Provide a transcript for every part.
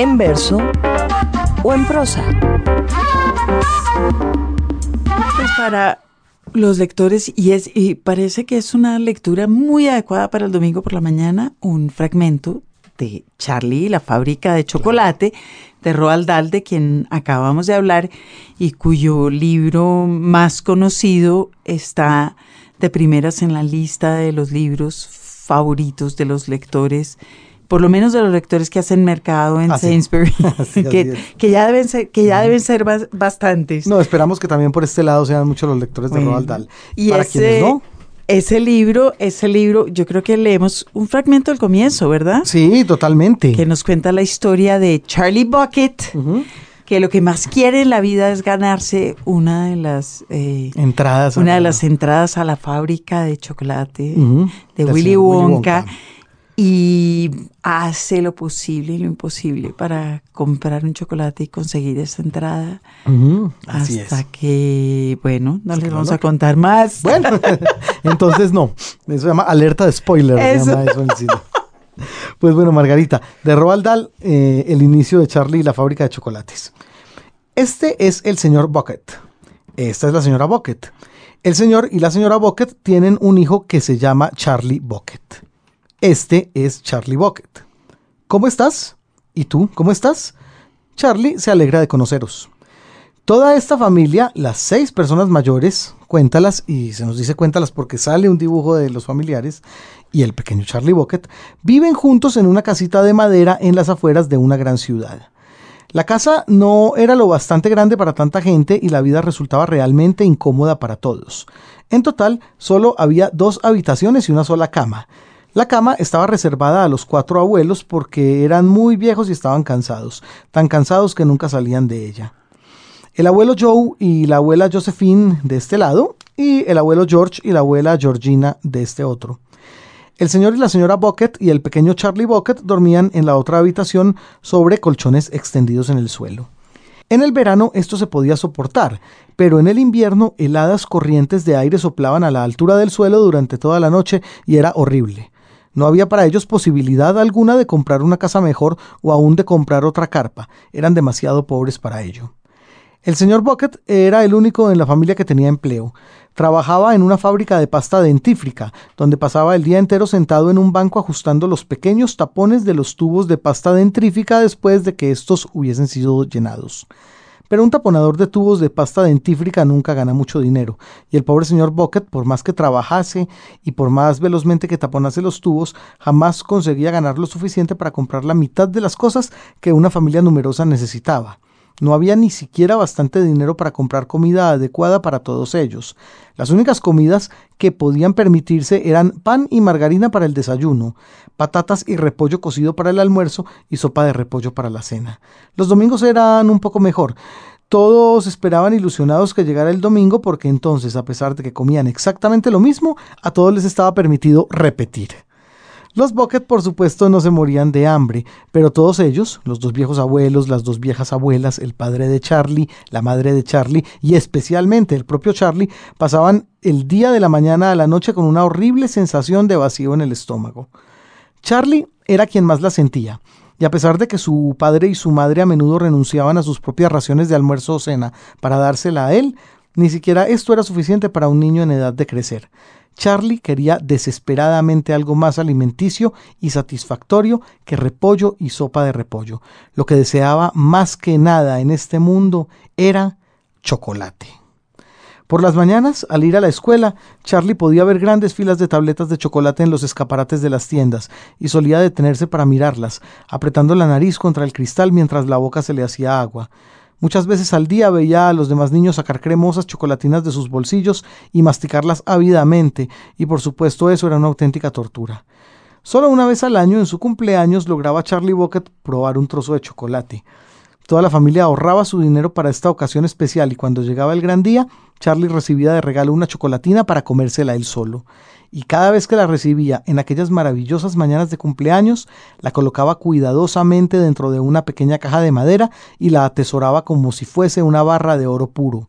en verso o en prosa. Pues para los lectores, y, es, y parece que es una lectura muy adecuada para el domingo por la mañana, un fragmento de Charlie, la fábrica de chocolate, de Roald Dahl, de quien acabamos de hablar, y cuyo libro más conocido está de primeras en la lista de los libros favoritos de los lectores por lo menos de los lectores que hacen mercado en Sainsbury, que, ya deben ser, que ya deben ser bastantes. No, esperamos que también por este lado sean muchos los lectores de Roald Dahl. Y Para ese, no. Ese libro, ese libro, yo creo que leemos un fragmento del comienzo, ¿verdad? Sí, totalmente. Que nos cuenta la historia de Charlie Bucket, que lo que más quiere en la vida es ganarse una de las eh, entradas, una de las entradas a la fábrica de chocolate de Willy Wonka y hace lo posible y lo imposible para comprar un chocolate y conseguir esa entrada. hasta que, bueno, no les vamos a contar más. Bueno, entonces no. Eso se llama alerta de spoiler. Pues bueno, Margarita, de Roald Dahl, eh, el inicio de Charlie y la fábrica de chocolates. Este es el señor Bucket. Esta es la señora Bucket. El señor y la señora Bucket tienen un hijo que se llama Charlie Bucket. Este es Charlie Bucket. ¿Cómo estás? ¿Y tú? ¿Cómo estás? Charlie se alegra de conoceros. Toda esta familia, las seis personas mayores, cuéntalas, y se nos dice cuéntalas porque sale un dibujo de los familiares, y el pequeño Charlie Bucket, viven juntos en una casita de madera en las afueras de una gran ciudad. La casa no era lo bastante grande para tanta gente y la vida resultaba realmente incómoda para todos. En total, solo había dos habitaciones y una sola cama. La cama estaba reservada a los cuatro abuelos porque eran muy viejos y estaban cansados, tan cansados que nunca salían de ella. El abuelo Joe y la abuela Josephine de este lado y el abuelo George y la abuela Georgina de este otro. El señor y la señora Bucket y el pequeño Charlie Bucket dormían en la otra habitación sobre colchones extendidos en el suelo. En el verano esto se podía soportar, pero en el invierno heladas corrientes de aire soplaban a la altura del suelo durante toda la noche y era horrible. No había para ellos posibilidad alguna de comprar una casa mejor o aún de comprar otra carpa. Eran demasiado pobres para ello. El señor Bucket era el único en la familia que tenía empleo. Trabajaba en una fábrica de pasta dentífrica, donde pasaba el día entero sentado en un banco ajustando los pequeños tapones de los tubos de pasta dentrífica después de que estos hubiesen sido llenados. Pero un taponador de tubos de pasta dentífrica nunca gana mucho dinero, y el pobre señor Bucket, por más que trabajase y por más velozmente que taponase los tubos, jamás conseguía ganar lo suficiente para comprar la mitad de las cosas que una familia numerosa necesitaba. No había ni siquiera bastante dinero para comprar comida adecuada para todos ellos. Las únicas comidas que podían permitirse eran pan y margarina para el desayuno, patatas y repollo cocido para el almuerzo y sopa de repollo para la cena. Los domingos eran un poco mejor. Todos esperaban ilusionados que llegara el domingo porque entonces, a pesar de que comían exactamente lo mismo, a todos les estaba permitido repetir. Los Bucket, por supuesto, no se morían de hambre, pero todos ellos, los dos viejos abuelos, las dos viejas abuelas, el padre de Charlie, la madre de Charlie y especialmente el propio Charlie, pasaban el día de la mañana a la noche con una horrible sensación de vacío en el estómago. Charlie era quien más la sentía, y a pesar de que su padre y su madre a menudo renunciaban a sus propias raciones de almuerzo o cena para dársela a él, ni siquiera esto era suficiente para un niño en edad de crecer. Charlie quería desesperadamente algo más alimenticio y satisfactorio que repollo y sopa de repollo. Lo que deseaba más que nada en este mundo era chocolate. Por las mañanas, al ir a la escuela, Charlie podía ver grandes filas de tabletas de chocolate en los escaparates de las tiendas y solía detenerse para mirarlas, apretando la nariz contra el cristal mientras la boca se le hacía agua. Muchas veces al día veía a los demás niños sacar cremosas chocolatinas de sus bolsillos y masticarlas ávidamente, y por supuesto eso era una auténtica tortura. Solo una vez al año, en su cumpleaños, lograba Charlie Bucket probar un trozo de chocolate. Toda la familia ahorraba su dinero para esta ocasión especial y cuando llegaba el gran día, Charlie recibía de regalo una chocolatina para comérsela él solo y cada vez que la recibía en aquellas maravillosas mañanas de cumpleaños, la colocaba cuidadosamente dentro de una pequeña caja de madera y la atesoraba como si fuese una barra de oro puro.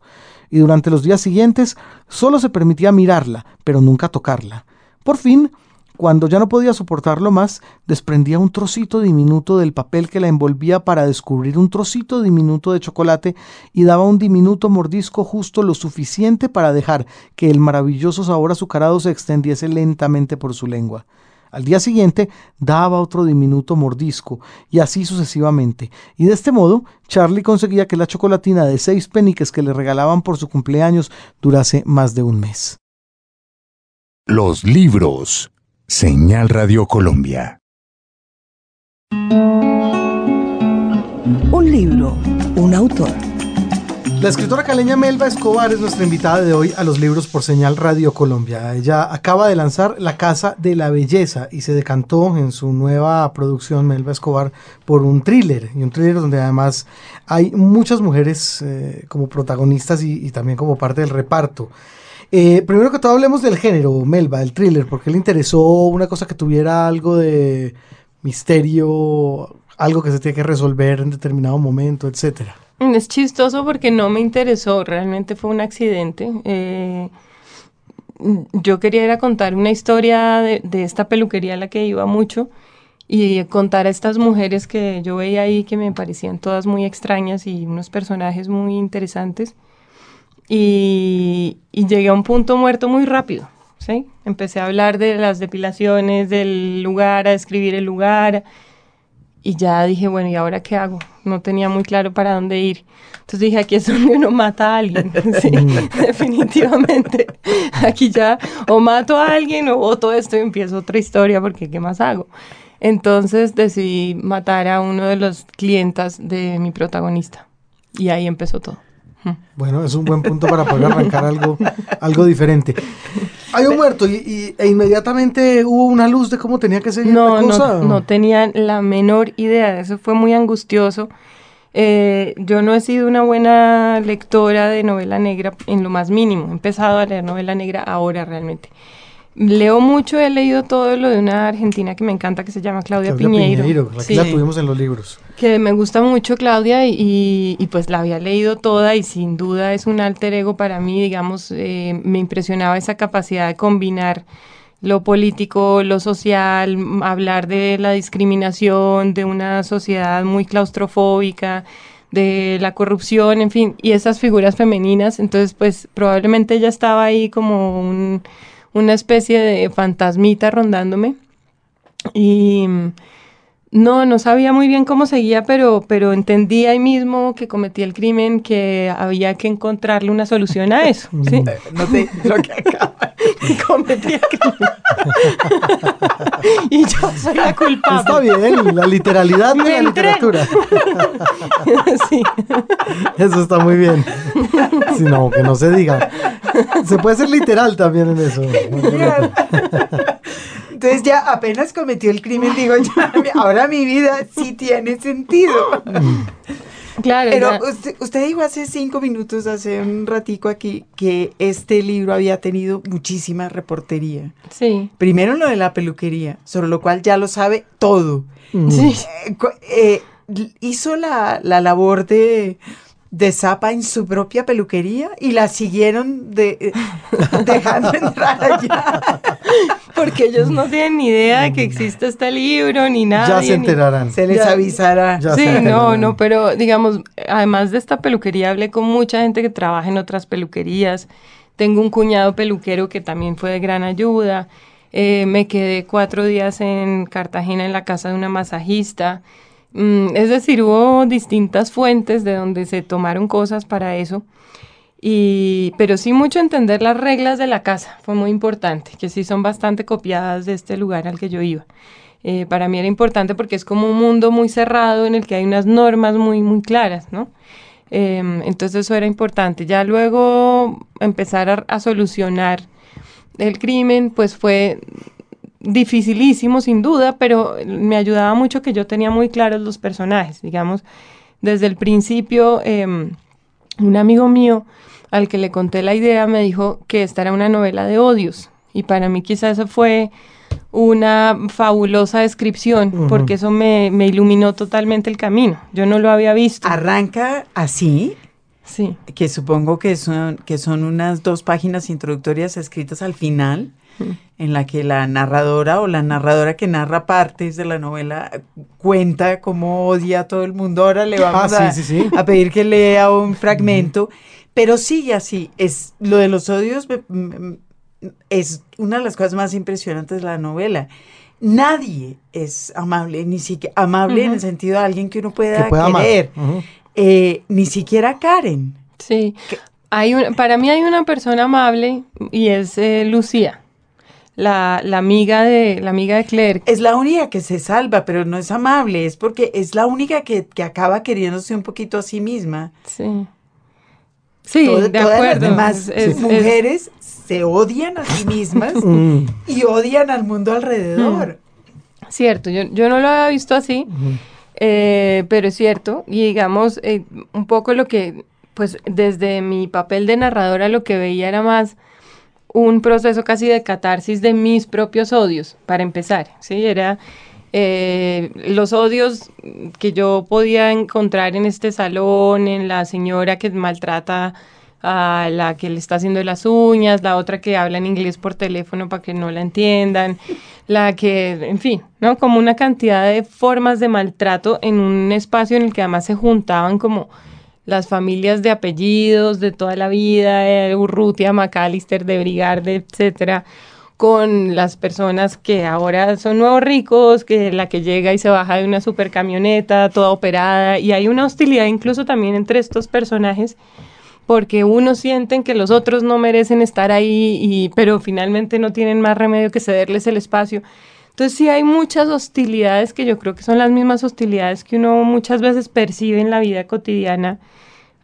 Y durante los días siguientes solo se permitía mirarla, pero nunca tocarla. Por fin, Cuando ya no podía soportarlo más, desprendía un trocito diminuto del papel que la envolvía para descubrir un trocito diminuto de chocolate y daba un diminuto mordisco justo lo suficiente para dejar que el maravilloso sabor azucarado se extendiese lentamente por su lengua. Al día siguiente daba otro diminuto mordisco y así sucesivamente. Y de este modo, Charlie conseguía que la chocolatina de seis peniques que le regalaban por su cumpleaños durase más de un mes. Los libros. Señal Radio Colombia. Un libro, un autor. La escritora caleña Melba Escobar es nuestra invitada de hoy a los libros por señal Radio Colombia. Ella acaba de lanzar La Casa de la Belleza y se decantó en su nueva producción Melba Escobar por un thriller, y un thriller donde además hay muchas mujeres eh, como protagonistas y, y, también como parte del reparto. Eh, primero que todo hablemos del género, Melba, del thriller, porque le interesó una cosa que tuviera algo de misterio, algo que se tiene que resolver en determinado momento, etcétera. Es chistoso porque no me interesó, realmente fue un accidente. Eh, yo quería ir a contar una historia de, de, esta peluquería a la que iba mucho y contar a estas mujeres que yo veía ahí que me parecían todas muy extrañas y unos personajes muy interesantes. Y, y llegué a un punto muerto muy rápido. ¿sí? Empecé a hablar de las depilaciones, del lugar, a describir el lugar y ya dije, bueno, ¿y ahora qué hago? No tenía muy claro para dónde ir. Entonces dije, aquí es donde uno mata a alguien. Sí, definitivamente. Aquí ya o mato a alguien o voto esto y empiezo otra historia porque ¿qué más hago? Entonces decidí matar a uno de los clientas de mi protagonista. Y ahí empezó todo. Bueno, es un buen punto para poder arrancar algo, algo diferente. Hay un muerto y, y, e inmediatamente hubo una luz de cómo tenía que ser no, la cosa. No, no tenía la menor idea. Eso fue muy angustioso. Eh, yo no he sido una buena lectora de novela negra en lo más mínimo. He empezado a leer novela negra ahora realmente. Leo mucho, he leído todo lo de una argentina que me encanta que se llama Claudia, Claudia Piñeiro. Piñeiro la, Sí. la tuvimos en los libros. Que me gusta mucho Claudia y, y, y, pues la había leído toda y sin duda es un alter ego para mí, digamos, eh, me impresionaba esa capacidad de combinar lo político, lo social, hablar de la discriminación, de una sociedad muy claustrofóbica, de la corrupción, en fin, y esas figuras femeninas, entonces pues probablemente ella estaba ahí como un una especie de fantasmita rondándome. Y no, no sabía muy bien cómo seguía, pero, pero entendí ahí mismo que cometí el crimen, que había que encontrarle una solución a eso. ¿sí? No sé lo que acaba. cometí el crimen. y yo soy la culpable. Está bien, la literalidad de la literatura. sí. Eso está muy bien. Si no, que no se diga. Se puede ser literal también en eso. Entonces ya apenas cometió el crimen, digo, ya, ahora mi vida sí tiene sentido. Claro. Pero usted, dijo hace cinco minutos, hace un ratico aquí, que este libro había tenido muchísima reportería. Sí. Primero lo de la peluquería, sobre lo cual ya lo sabe todo. Sí. Eh, eh, hizo la, la labor de de Zapa en su propia peluquería y la siguieron de, dejando entrar allá. Porque ellos no tienen ni idea de que existe este libro ni nada. Ya se enterarán. Ni, se les ya, avisará. Ya sí, no, no, pero digamos, además de esta peluquería, hablé con mucha gente que trabaja en otras peluquerías. Tengo un cuñado peluquero que también fue de gran ayuda. Eh, me quedé cuatro días en Cartagena en la casa de una masajista. Mm, es decir, hubo distintas fuentes de donde se tomaron cosas para eso. Y, pero sí mucho entender las reglas de la casa, fue muy importante, que sí son bastante copiadas de este lugar al que yo iba. Eh, para mí era importante porque es como un mundo muy cerrado en el que hay unas normas muy, muy claras, ¿no? Eh, entonces eso era importante. Ya luego empezar a solucionar el crimen, pues fue dificilísimo sin duda, pero me ayudaba mucho que yo tenía muy claros los personajes, digamos, desde el principio eh, un amigo mío al que le conté la idea me dijo que esta era una novela de odios y para mí quizás eso fue una fabulosa descripción uh -huh. porque eso me, me, iluminó totalmente el camino, yo no lo había visto. Arranca así. Sí. Que supongo que son, que son unas dos páginas introductorias escritas al final en la que la narradora o la narradora que narra partes de la novela cuenta cómo odia a todo el mundo. Ahora le vamos Ah, a, sí, sí, sí. a pedir que lea un fragmento, pero sigue así. Es lo de los odios es una de las cosas más impresionantes de la novela. Nadie es amable, ni siquiera amable en el sentido de alguien que uno pueda Que pueda. Eh, ni siquiera Karen. Sí. Hay un- para mí hay una persona amable y es eh, Lucía, la, la amiga de la amiga de Claire. Es la única que se salva, pero no es amable, es porque es la única que, que acaba queriéndose un poquito a sí misma. Sí. Sí, Todo- de todas las acuerdo. demás Es- es- es- mujeres se odian a sí mismas Mm. y odian al mundo alrededor. Cierto, yo, yo no lo había visto así, eh, pero es cierto. Y digamos, eh, un poco lo que, pues desde mi papel de narradora lo que veía era más un proceso casi de catarsis de mis propios odios, para empezar, ¿sí? Era eh, los odios que yo podía encontrar en este salón, en la señora que maltrata a la que le está haciendo las uñas, la otra que habla en inglés por teléfono para que no la entiendan, la que, en fin, ¿no? Como una cantidad de formas de maltrato en un espacio en el que además se juntaban como las familias de apellidos de toda la vida, eh, Urrutia, McAllister, de Brigarde, etcétera, con las personas que ahora son nuevos ricos, que la que llega y se baja de una super camioneta, toda operada, y hay una hostilidad incluso también entre estos personajes, porque unos sienten que los otros no merecen estar ahí, y, pero finalmente no tienen más remedio que cederles el espacio. Entonces sí hay muchas hostilidades que yo creo que son las mismas hostilidades que uno muchas veces percibe en la vida cotidiana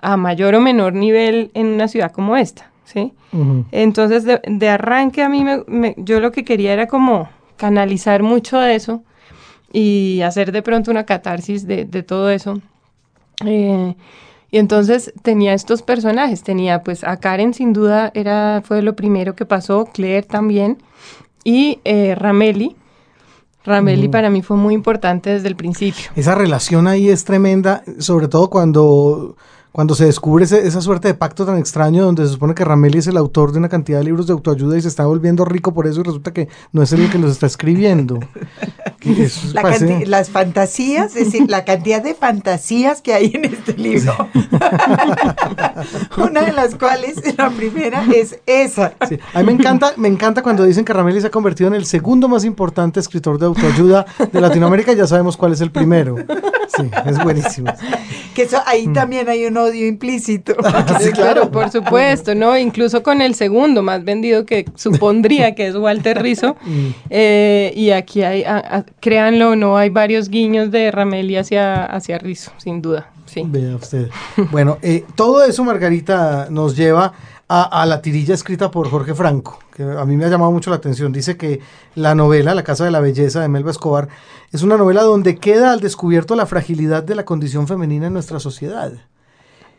a mayor o menor nivel en una ciudad como esta, ¿sí? Entonces, de, de arranque a mí, me, me- yo lo que quería era como canalizar mucho de eso y hacer de pronto una catarsis de, de todo eso. Eh, y entonces tenía estos personajes, tenía pues a Karen sin duda era, fue lo primero que pasó, Claire también, y eh, Rameli. Rameli para mí fue muy importante desde el principio. Esa relación ahí es tremenda, sobre todo cuando, cuando se descubre ese- esa suerte de pacto tan extraño donde se supone que Rameli es el autor de una cantidad de libros de autoayuda y se está volviendo rico por eso y resulta que no es él el que los está escribiendo. Eso La parece- las fantasías, es decir, la cantidad de fantasías que hay en este libro. Una de las cuales, la primera, es esa. Sí, A mí me encanta, me encanta cuando dicen que Rameli se ha convertido en el segundo más importante escritor de autoayuda de Latinoamérica, ya sabemos cuál es el primero. Sí, es buenísimo. Que eso, ahí también hay un odio implícito. Sí, claro, por supuesto, ¿no? Incluso con el segundo más vendido que supondría que es Walter Rizzo. Eh, y aquí hay, a- a- créanlo o no, hay varios guiños de Rameli hacia, hacia Rizzo, sin duda. Sí. Vea usted. Bueno, eh, todo eso, Margarita, nos lleva a, a la tirilla escrita por Jorge Franco, que a mí me ha llamado mucho la atención. Dice que la novela, La Casa de la Belleza de Melba Escobar, es una novela donde queda al descubierto la fragilidad de la condición femenina en nuestra sociedad.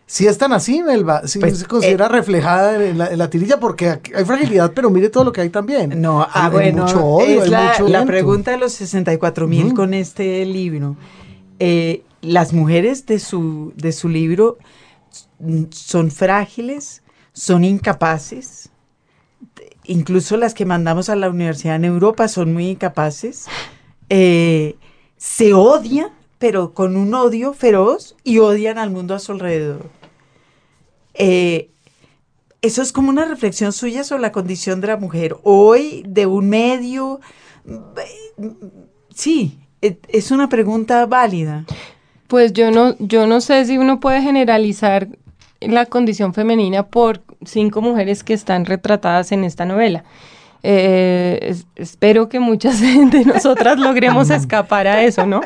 Si es tan así, Melba, si Pues, se considera reflejada en la, en la tirilla, porque hay fragilidad, pero mire todo lo que hay también. No, ah, Hay bueno, mucho odio, es la, mucho la pregunta de los 64 mil con este libro. Eh, las mujeres de su, de su libro mm, son frágiles, son incapaces, incluso las que mandamos a la universidad en Europa son muy incapaces, eh, se odian, pero con un odio feroz y odian al mundo a su alrededor. Eh, eso es como una reflexión suya sobre la condición de la mujer. Hoy, de un medio, sí, es una pregunta válida. Pues yo no, yo no sé si uno puede generalizar la condición femenina por cinco mujeres que están retratadas en esta novela. Eh, es- espero que muchas de nosotras logremos escapar a eso, ¿no?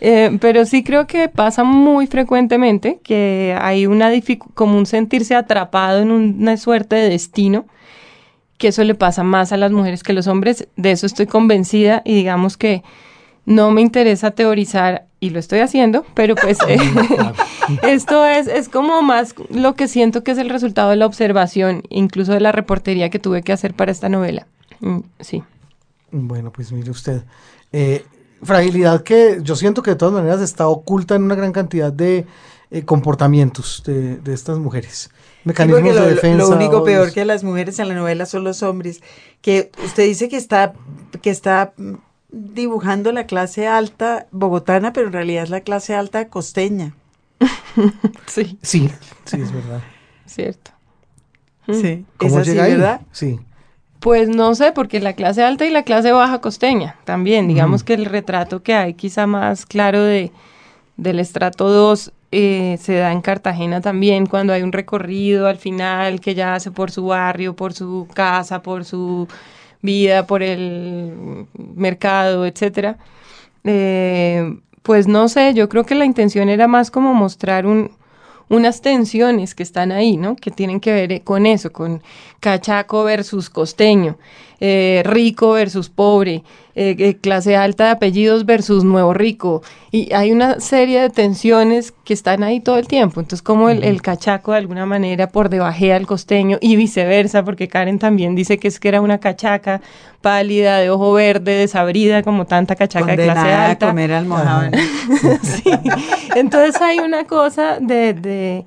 Eh, pero sí creo que pasa muy frecuentemente que hay una como un sentirse atrapado en un- una suerte de destino, que eso le pasa más a las mujeres que a los hombres. De eso estoy convencida y digamos que no me interesa teorizar y lo estoy haciendo, pero pues eh, esto es, es como más lo que siento que es el resultado de la observación, incluso de la reportería que tuve que hacer para esta novela. Mm, Sí. Bueno, pues mire usted. eh, fragilidad que yo siento que de todas maneras está oculta en una gran cantidad de eh, comportamientos de, de estas mujeres. Sí, Mecanismos de defensa. lo único peor que las mujeres en la novela son los hombres. Que usted dice que está, que está dibujando la clase alta bogotana, pero en realidad es la clase alta costeña. Sí, Sí, sí, es verdad. cierto. Sí. ¿Cómo ¿Es así, llega ahí? verdad? Sí. Pues no sé, porque la clase alta y la clase baja costeña también. Digamos que el retrato que hay quizá más claro de, del estrato 2 eh, se da en Cartagena también, cuando hay un recorrido al final que ya hace por su barrio, por su casa, por su vida, por el mercado, etcétera. Eh, pues no sé, yo creo que la intención era más como mostrar un, unas tensiones que están ahí, ¿no? Que tienen que ver eh, con eso, con cachaco versus costeño, eh, rico versus pobre, eh, eh, clase alta de apellidos versus nuevo rico. Y hay una serie de tensiones que están ahí todo el tiempo. Entonces, como el, el cachaco de alguna manera por debajea al costeño y viceversa, porque Karen también dice que es que era una cachaca pálida, de ojo verde, desabrida, como tanta cachaca de clase Condenada a alta. comer almohábana. Sí. Entonces hay una cosa de, de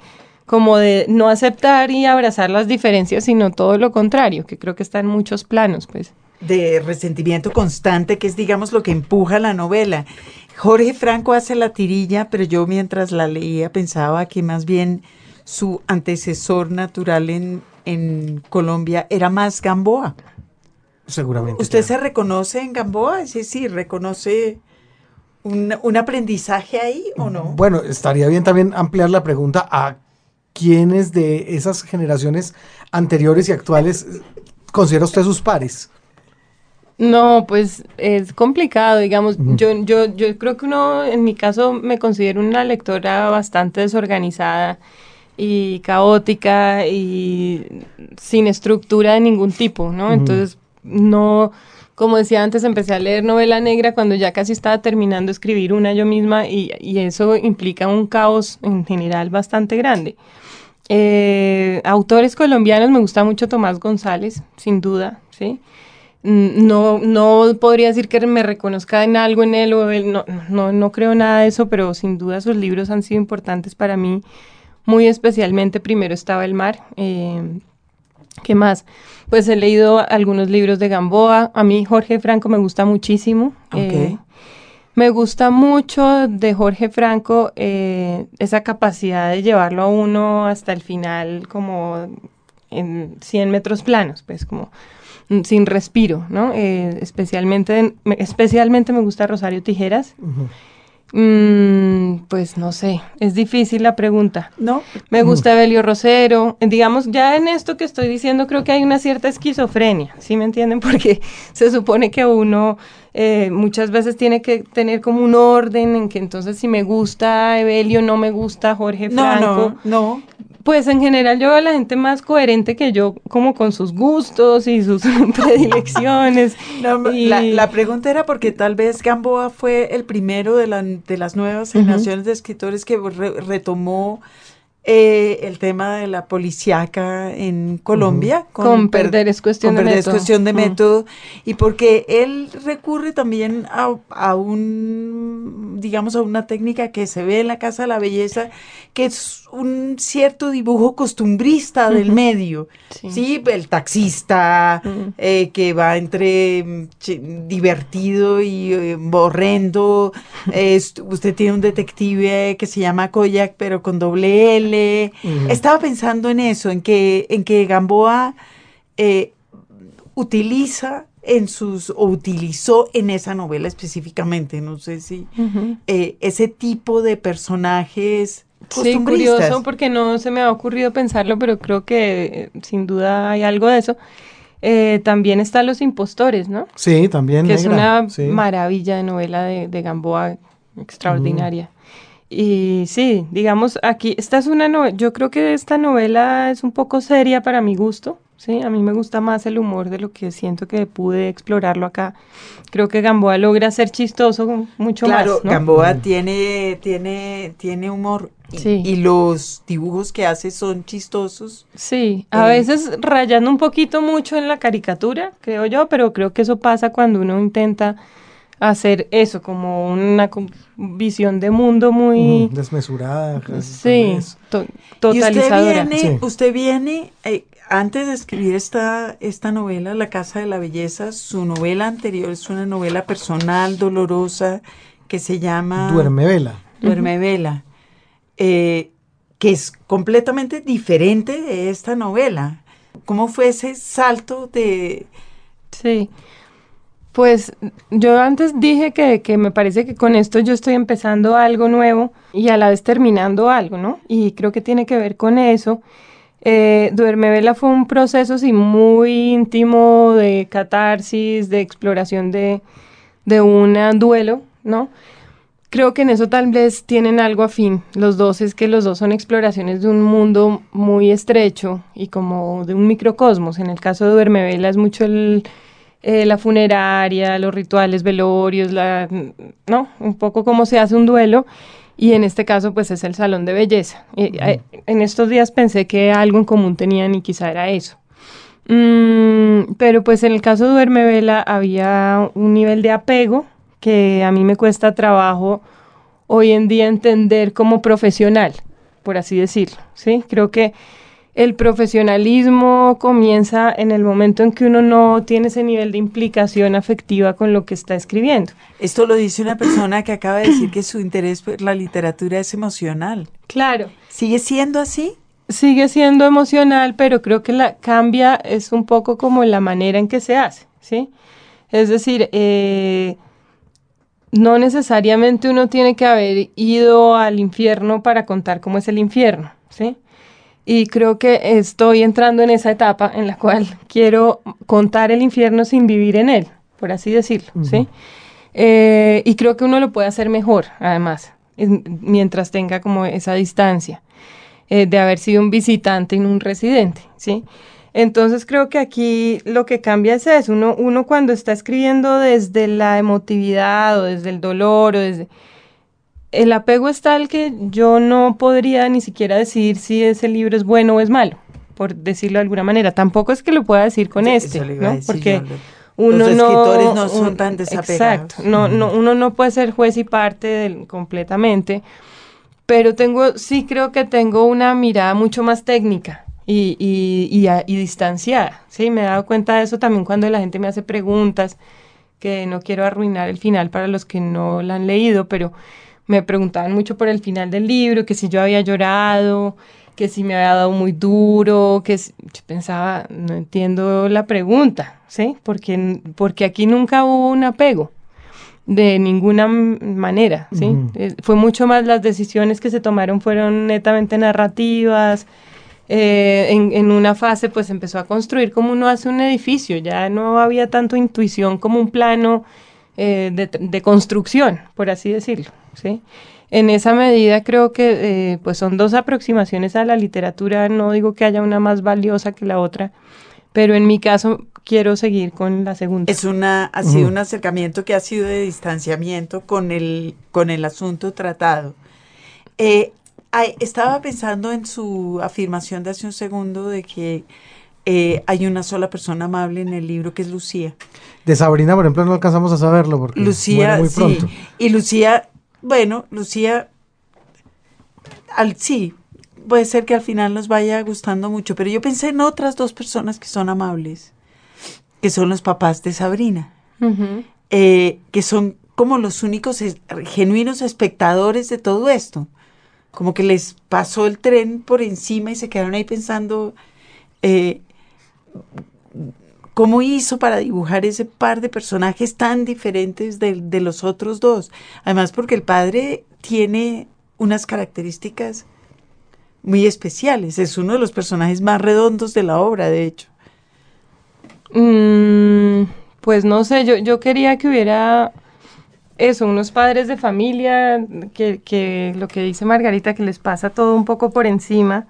como de no aceptar y abrazar las diferencias, sino todo lo contrario, que creo que está en muchos planos, pues. de resentimiento constante, que es, digamos, lo que empuja la novela. Jorge Franco hace la tirilla, pero yo mientras la leía pensaba que más bien su antecesor natural en, en Colombia era más Gamboa. Seguramente. ¿Usted claro. se reconoce en Gamboa? Sí, sí, reconoce un, un aprendizaje ahí o no? Bueno, estaría bien también ampliar la pregunta a quiénes de esas generaciones anteriores y actuales considera usted sus pares. No, pues es complicado, digamos. Yo, yo, yo creo que uno, en mi caso, me considero una lectora bastante desorganizada y caótica y sin estructura de ningún tipo, ¿no? Entonces, no, como decía antes, empecé a leer novela negra cuando ya casi estaba terminando de escribir una yo misma y, y eso implica un caos en general bastante grande. Eh, autores colombianos, me gusta mucho Tomás González, sin duda, ¿sí? Mm, No, no podría decir que me reconozca en algo en él o él, no, no, no creo nada de eso, pero sin duda sus libros han sido importantes para mí, muy especialmente primero estaba El Mar. eh, ¿Qué más? Pues he leído algunos libros de Gamboa, a mí Jorge Franco me gusta muchísimo. eh. Me gusta mucho de Jorge Franco eh, esa capacidad de llevarlo a uno hasta el final como en 100 metros planos, pues como sin respiro, ¿no? Eh, especialmente, me- especialmente me gusta Rosario Tijeras. Mm, pues no sé, es difícil la pregunta. ¿No? Me gusta Belio Rosero. Digamos, ya en esto que estoy diciendo creo que hay una cierta esquizofrenia, ¿sí me entienden? Porque se supone que uno eh, muchas veces tiene que tener como un orden en que entonces si me gusta Evelio, no me gusta Jorge No, Franco. no, no. Pues en general yo veo a la gente más coherente que yo, como con sus gustos y sus predilecciones. No, Y- la, la pregunta era porque tal vez Gamboa fue el primero de, la- de las nuevas generaciones de escritores que re- retomó eh, el tema de la policiaca en Colombia. Con perder es cuestión con de perder es método. cuestión de método. Y porque él recurre también a, a un, digamos, a una técnica que se ve en la Casa de la Belleza, que es un cierto dibujo costumbrista del medio. Sí. Sí, el taxista eh, que va entre mm, divertido y eh, horrendo. Usted tiene un detective que se llama Koyak, pero con doble L. Estaba pensando en eso, en que, en que Gamboa eh, utiliza en sus, o utilizó en esa novela específicamente, no sé si, eh, ese tipo de personajes Sí, curioso porque no se me ha ocurrido pensarlo, pero creo que eh, sin duda hay algo de eso. Eh, también están Los Impostores, ¿no? Sí, también. que es una sí. maravilla de novela de, de Gamboa extraordinaria. Y sí, digamos, aquí, esta es una novela, yo creo que esta novela es un poco seria para mi gusto, ¿sí? A mí me gusta más el humor de lo que siento que pude explorarlo acá. Creo que Gamboa logra ser chistoso mucho Claro, más, ¿no? Gamboa tiene, tiene, tiene humor y, Sí. y los dibujos que hace son chistosos. Sí, a Eh, veces rayando un poquito mucho en la caricatura, creo yo, pero creo que eso pasa cuando uno intenta hacer eso, como una visión de mundo muy Mm, desmesurada. sí, vez. to- Y totalizadora. usted viene, Sí. usted viene eh, antes de escribir esta, esta novela, La Casa de la Belleza, su novela anterior es una novela personal, dolorosa, que se llama Duerme vela. Duerme Vela, eh, que es completamente diferente de esta novela. ¿Cómo fue ese salto de... Sí. Pues yo antes dije que, que me parece que con esto yo estoy empezando algo nuevo y a la vez terminando algo, ¿no? Y creo que tiene que ver con eso. Eh, Duerme Vela fue un proceso sí, muy íntimo de catarsis, de exploración de, de un duelo, ¿no? Creo que en eso tal vez tienen algo afín. Los dos es que los dos son exploraciones de un mundo muy estrecho y como de un microcosmos. En el caso de Duerme Vela es mucho el, eh, la funeraria, los rituales, velorios, la, ¿no? Un poco cómo se hace un duelo. Y en este caso, pues es el salón de belleza. Y, eh, en estos días pensé que algo en común tenían y quizá era eso. Mm, pero pues en el caso de Duerme Vela había un nivel de apego que a mí me cuesta trabajo hoy en día entender como profesional, por así decirlo. ¿sí? Creo que el profesionalismo comienza en el momento en que uno no tiene ese nivel de implicación afectiva con lo que está escribiendo. Esto lo dice una persona que acaba de decir que su interés por la literatura es emocional. Claro. ¿Sigue siendo así? Sigue siendo emocional, pero creo que la cambia es un poco como la manera en que se hace, ¿sí? Es decir, eh, no necesariamente uno tiene que haber ido al infierno para contar cómo es el infierno, ¿sí? Y creo que estoy entrando en esa etapa en la cual quiero contar el infierno sin vivir en él, por así decirlo, ¿sí? Eh, y creo que uno lo puede hacer mejor, además, en- mientras tenga como esa distancia eh, de haber sido un visitante y no un residente, ¿sí? Entonces creo que aquí lo que cambia es eso, uno, uno cuando está escribiendo desde la emotividad o desde el dolor o desde... El apego es tal que yo no podría ni siquiera decir si ese libro es bueno o es malo, por decirlo de alguna manera. Tampoco es que lo pueda decir con Sí, este, ¿no? decir Porque lo- uno los no, escritores no son un- tan desapegados. Exacto, no, no, uno no puede ser juez y parte del- completamente, pero tengo, sí creo que tengo una mirada mucho más técnica y, y, y, a- y distanciada, sí, me he dado cuenta de eso también cuando la gente me hace preguntas, que no quiero arruinar el final para los que no la han leído, pero me preguntaban mucho por el final del libro, que si yo había llorado, que si me había dado muy duro, que si- yo pensaba, no entiendo la pregunta, ¿sí? Porque, porque aquí nunca hubo un apego de ninguna manera, ¿sí? Eh, fue mucho más las decisiones que se tomaron fueron netamente narrativas. eh, en, en una fase pues empezó a construir como uno hace un edificio, ya no había tanto intuición como un plano eh, de, de construcción, por así decirlo, ¿sí? En esa medida creo que eh, pues son dos aproximaciones a la literatura, no digo que haya una más valiosa que la otra, pero en mi caso quiero seguir con la segunda. Es una, ha sido un acercamiento que ha sido de distanciamiento con el, con el asunto tratado. Eh, estaba pensando en su afirmación de hace un segundo de que eh, hay una sola persona amable en el libro que es Lucía. De Sabrina, por ejemplo, no alcanzamos a saberlo porque Lucía, muere muy sí. pronto. Y Lucía, bueno, Lucía, al, sí, puede ser que al final nos vaya gustando mucho, pero yo pensé en otras dos personas que son amables, que son los papás de Sabrina, eh, que son como los únicos es- genuinos espectadores de todo esto. Como que les pasó el tren por encima y se quedaron ahí pensando eh, cómo hizo para dibujar ese par de personajes tan diferentes de, los otros dos. Además, porque el padre tiene unas características muy especiales. Es uno de los personajes más redondos de la obra, de hecho. Mm, pues no sé, yo, yo quería que hubiera eso, unos padres de familia, que, que lo que dice Margarita, que les pasa todo un poco por encima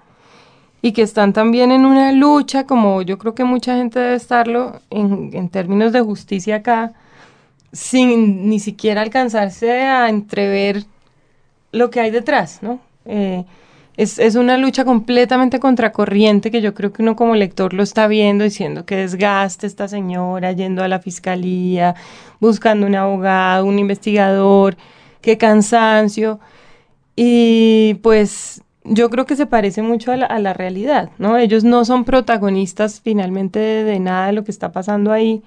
y que están también en una lucha, como yo creo que mucha gente debe estarlo en, términos de justicia acá, sin ni siquiera alcanzarse a entrever lo que hay detrás, ¿no? Eh, es, es, una lucha completamente contracorriente que yo creo que uno como lector lo está viendo diciendo que desgaste esta señora yendo a la fiscalía, buscando un abogado, un investigador, qué cansancio. Y pues yo creo que se parece mucho a la, a la, realidad, ¿no? Ellos no son protagonistas finalmente de, de, nada de lo que está pasando ahí,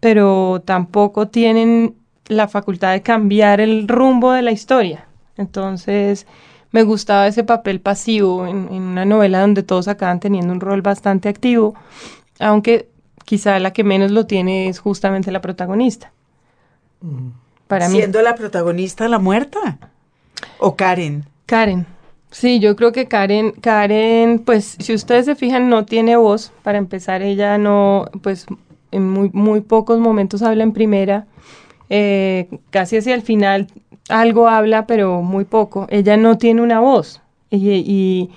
pero tampoco tienen la facultad de cambiar el rumbo de la historia. Entonces, me gustaba ese papel pasivo en, en una novela donde todos acaban teniendo un rol bastante activo, aunque quizá la que menos lo tiene es justamente la protagonista. Para ¿Siendo mí. la protagonista la muerta? ¿O Karen? Karen. Sí, yo creo que Karen, Karen, pues si ustedes se fijan, no tiene voz. Para empezar, ella no, pues en muy, muy pocos momentos habla en primera. Eh, casi hacia el final algo habla, pero muy poco. Ella no tiene una voz. Y, y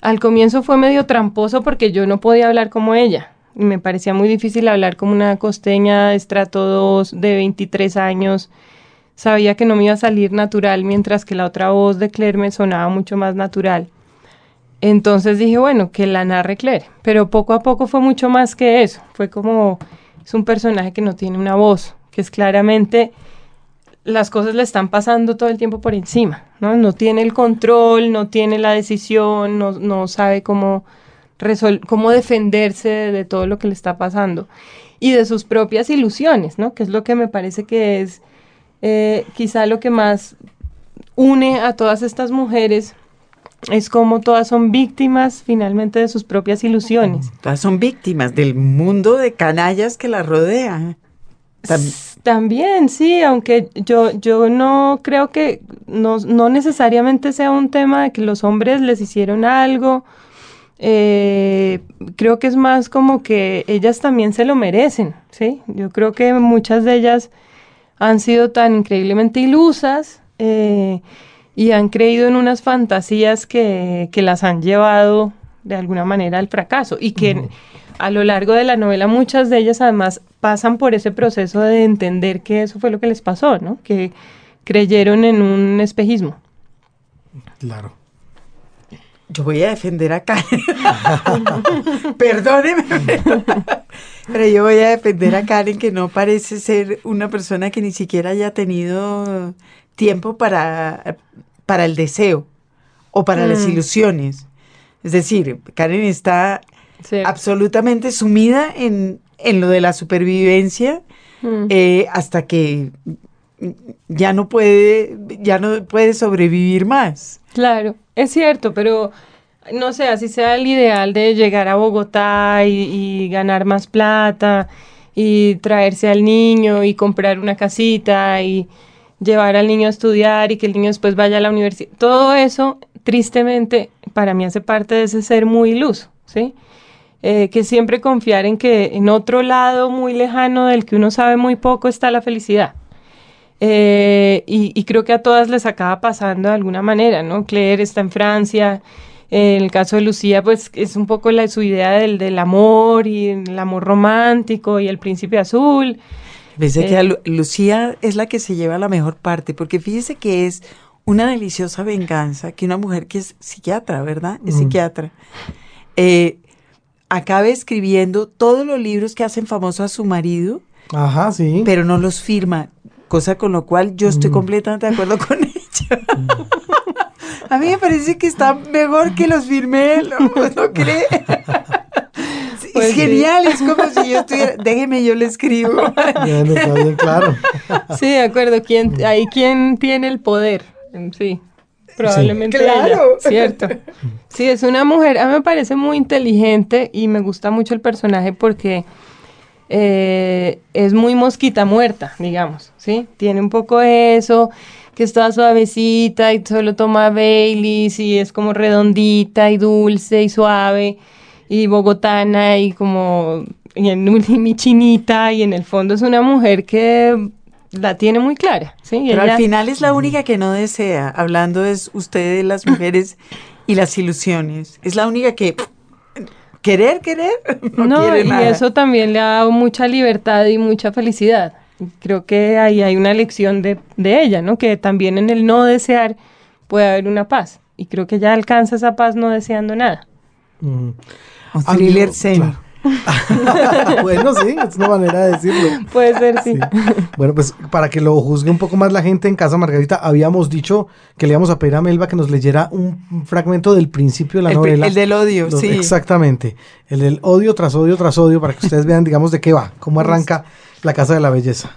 al comienzo fue medio tramposo porque yo no podía hablar como ella. Y me parecía muy difícil hablar como una costeña estrato 2 de 23 años sabía que no me iba a salir natural, mientras que la otra voz de Claire me sonaba mucho más natural. Entonces dije, bueno, que la narre Claire, pero poco a poco fue mucho más que eso, fue como, es un personaje que no tiene una voz, que es claramente, las cosas le están pasando todo el tiempo por encima, ¿no? No tiene el control, no tiene la decisión, no, no sabe cómo, cómo defenderse de, de todo lo que le está pasando y de sus propias ilusiones, ¿no? Que es lo que me parece que es eh, quizá lo que más une a todas estas mujeres es como todas son víctimas finalmente de sus propias ilusiones. Todas son víctimas del mundo de canallas que las rodea. Tam También, sí, aunque yo, yo no creo que no, no, necesariamente sea un tema de que los hombres les hicieron algo. Eh, creo que es más como que ellas también se lo merecen, ¿sí? Yo creo que muchas de ellas han sido tan increíblemente ilusas eh, y han creído en unas fantasías que, que, las han llevado de alguna manera al fracaso y que uh -huh. a lo largo de la novela muchas de ellas además pasan por ese proceso de entender que eso fue lo que les pasó, ¿no? Que creyeron en un espejismo. Claro. Yo voy a defender a Karen. Perdóneme. Pero yo voy a defender a Karen que no parece ser una persona que ni siquiera haya tenido tiempo para, para el deseo o para mm. las ilusiones. Es decir, Karen está sí. absolutamente sumida en, en, lo de la supervivencia mm. eh, hasta que ya no puede, ya no puede sobrevivir más. Claro, es cierto, pero no sé, así sea el ideal de llegar a Bogotá y, y, ganar más plata y traerse al niño y comprar una casita y llevar al niño a estudiar y que el niño después vaya a la universidad. Todo eso, tristemente, para mí hace parte de ese ser muy iluso, ¿sí? Eh, que siempre confiar en que en otro lado muy lejano del que uno sabe muy poco está la felicidad. Eh, y, y, creo que a todas les acaba pasando de alguna manera, ¿no? Claire está en Francia, en el caso de Lucía, pues es un poco la, su idea del, del amor y el amor romántico y el príncipe azul. Eh, que Lu Lucía es la que se lleva la mejor parte, porque fíjese que es una deliciosa venganza que una mujer que es psiquiatra, ¿verdad? Es mm. psiquiatra. Eh, acabe escribiendo todos los libros que hacen famoso a su marido. Ajá, sí. Pero no los firma, cosa con lo cual yo estoy mm. completamente de acuerdo con ella. Mm. A mí me parece que está mejor que los firmé, ¿no, ¿no cree? Pues es genial, sí. es como si yo estuviera, déjeme, yo le escribo. Bueno, está bien claro. Sí, de acuerdo, ¿Quién, ahí quién tiene el poder, sí. Probablemente sí. claro. ella, ¿cierto? Sí, es una mujer, a mí me parece muy inteligente y me gusta mucho el personaje porque eh, es muy mosquita muerta, digamos, ¿sí? Tiene un poco eso, que es toda suavecita y solo toma Baileys y es como redondita y dulce y suave y bogotana y como y en mi chinita y en el fondo es una mujer que la tiene muy clara, ¿sí? Pero ella, al final es la única que no desea, hablando es usted de las mujeres y las ilusiones, es la única que querer, querer, no, no quiere y nada. eso también le ha dado mucha libertad y mucha felicidad creo que ahí hay una lección de, de, ella, ¿no? Que también en el no desear puede haber una paz. y creo que ya alcanza esa paz no deseando nada. Mm. Zen. claro. bueno, sí, es una manera de decirlo. Puede ser, sí. Sí. Bueno, pues para que lo juzgue un poco más la gente en casa, Margarita, habíamos dicho que le íbamos a pedir a Melba que nos leyera un fragmento del principio de la El, novela. el del odio, Los- sí. Exactamente. El del odio tras odio tras odio, para que ustedes vean, digamos, de qué va, cómo arranca la Casa de la Belleza.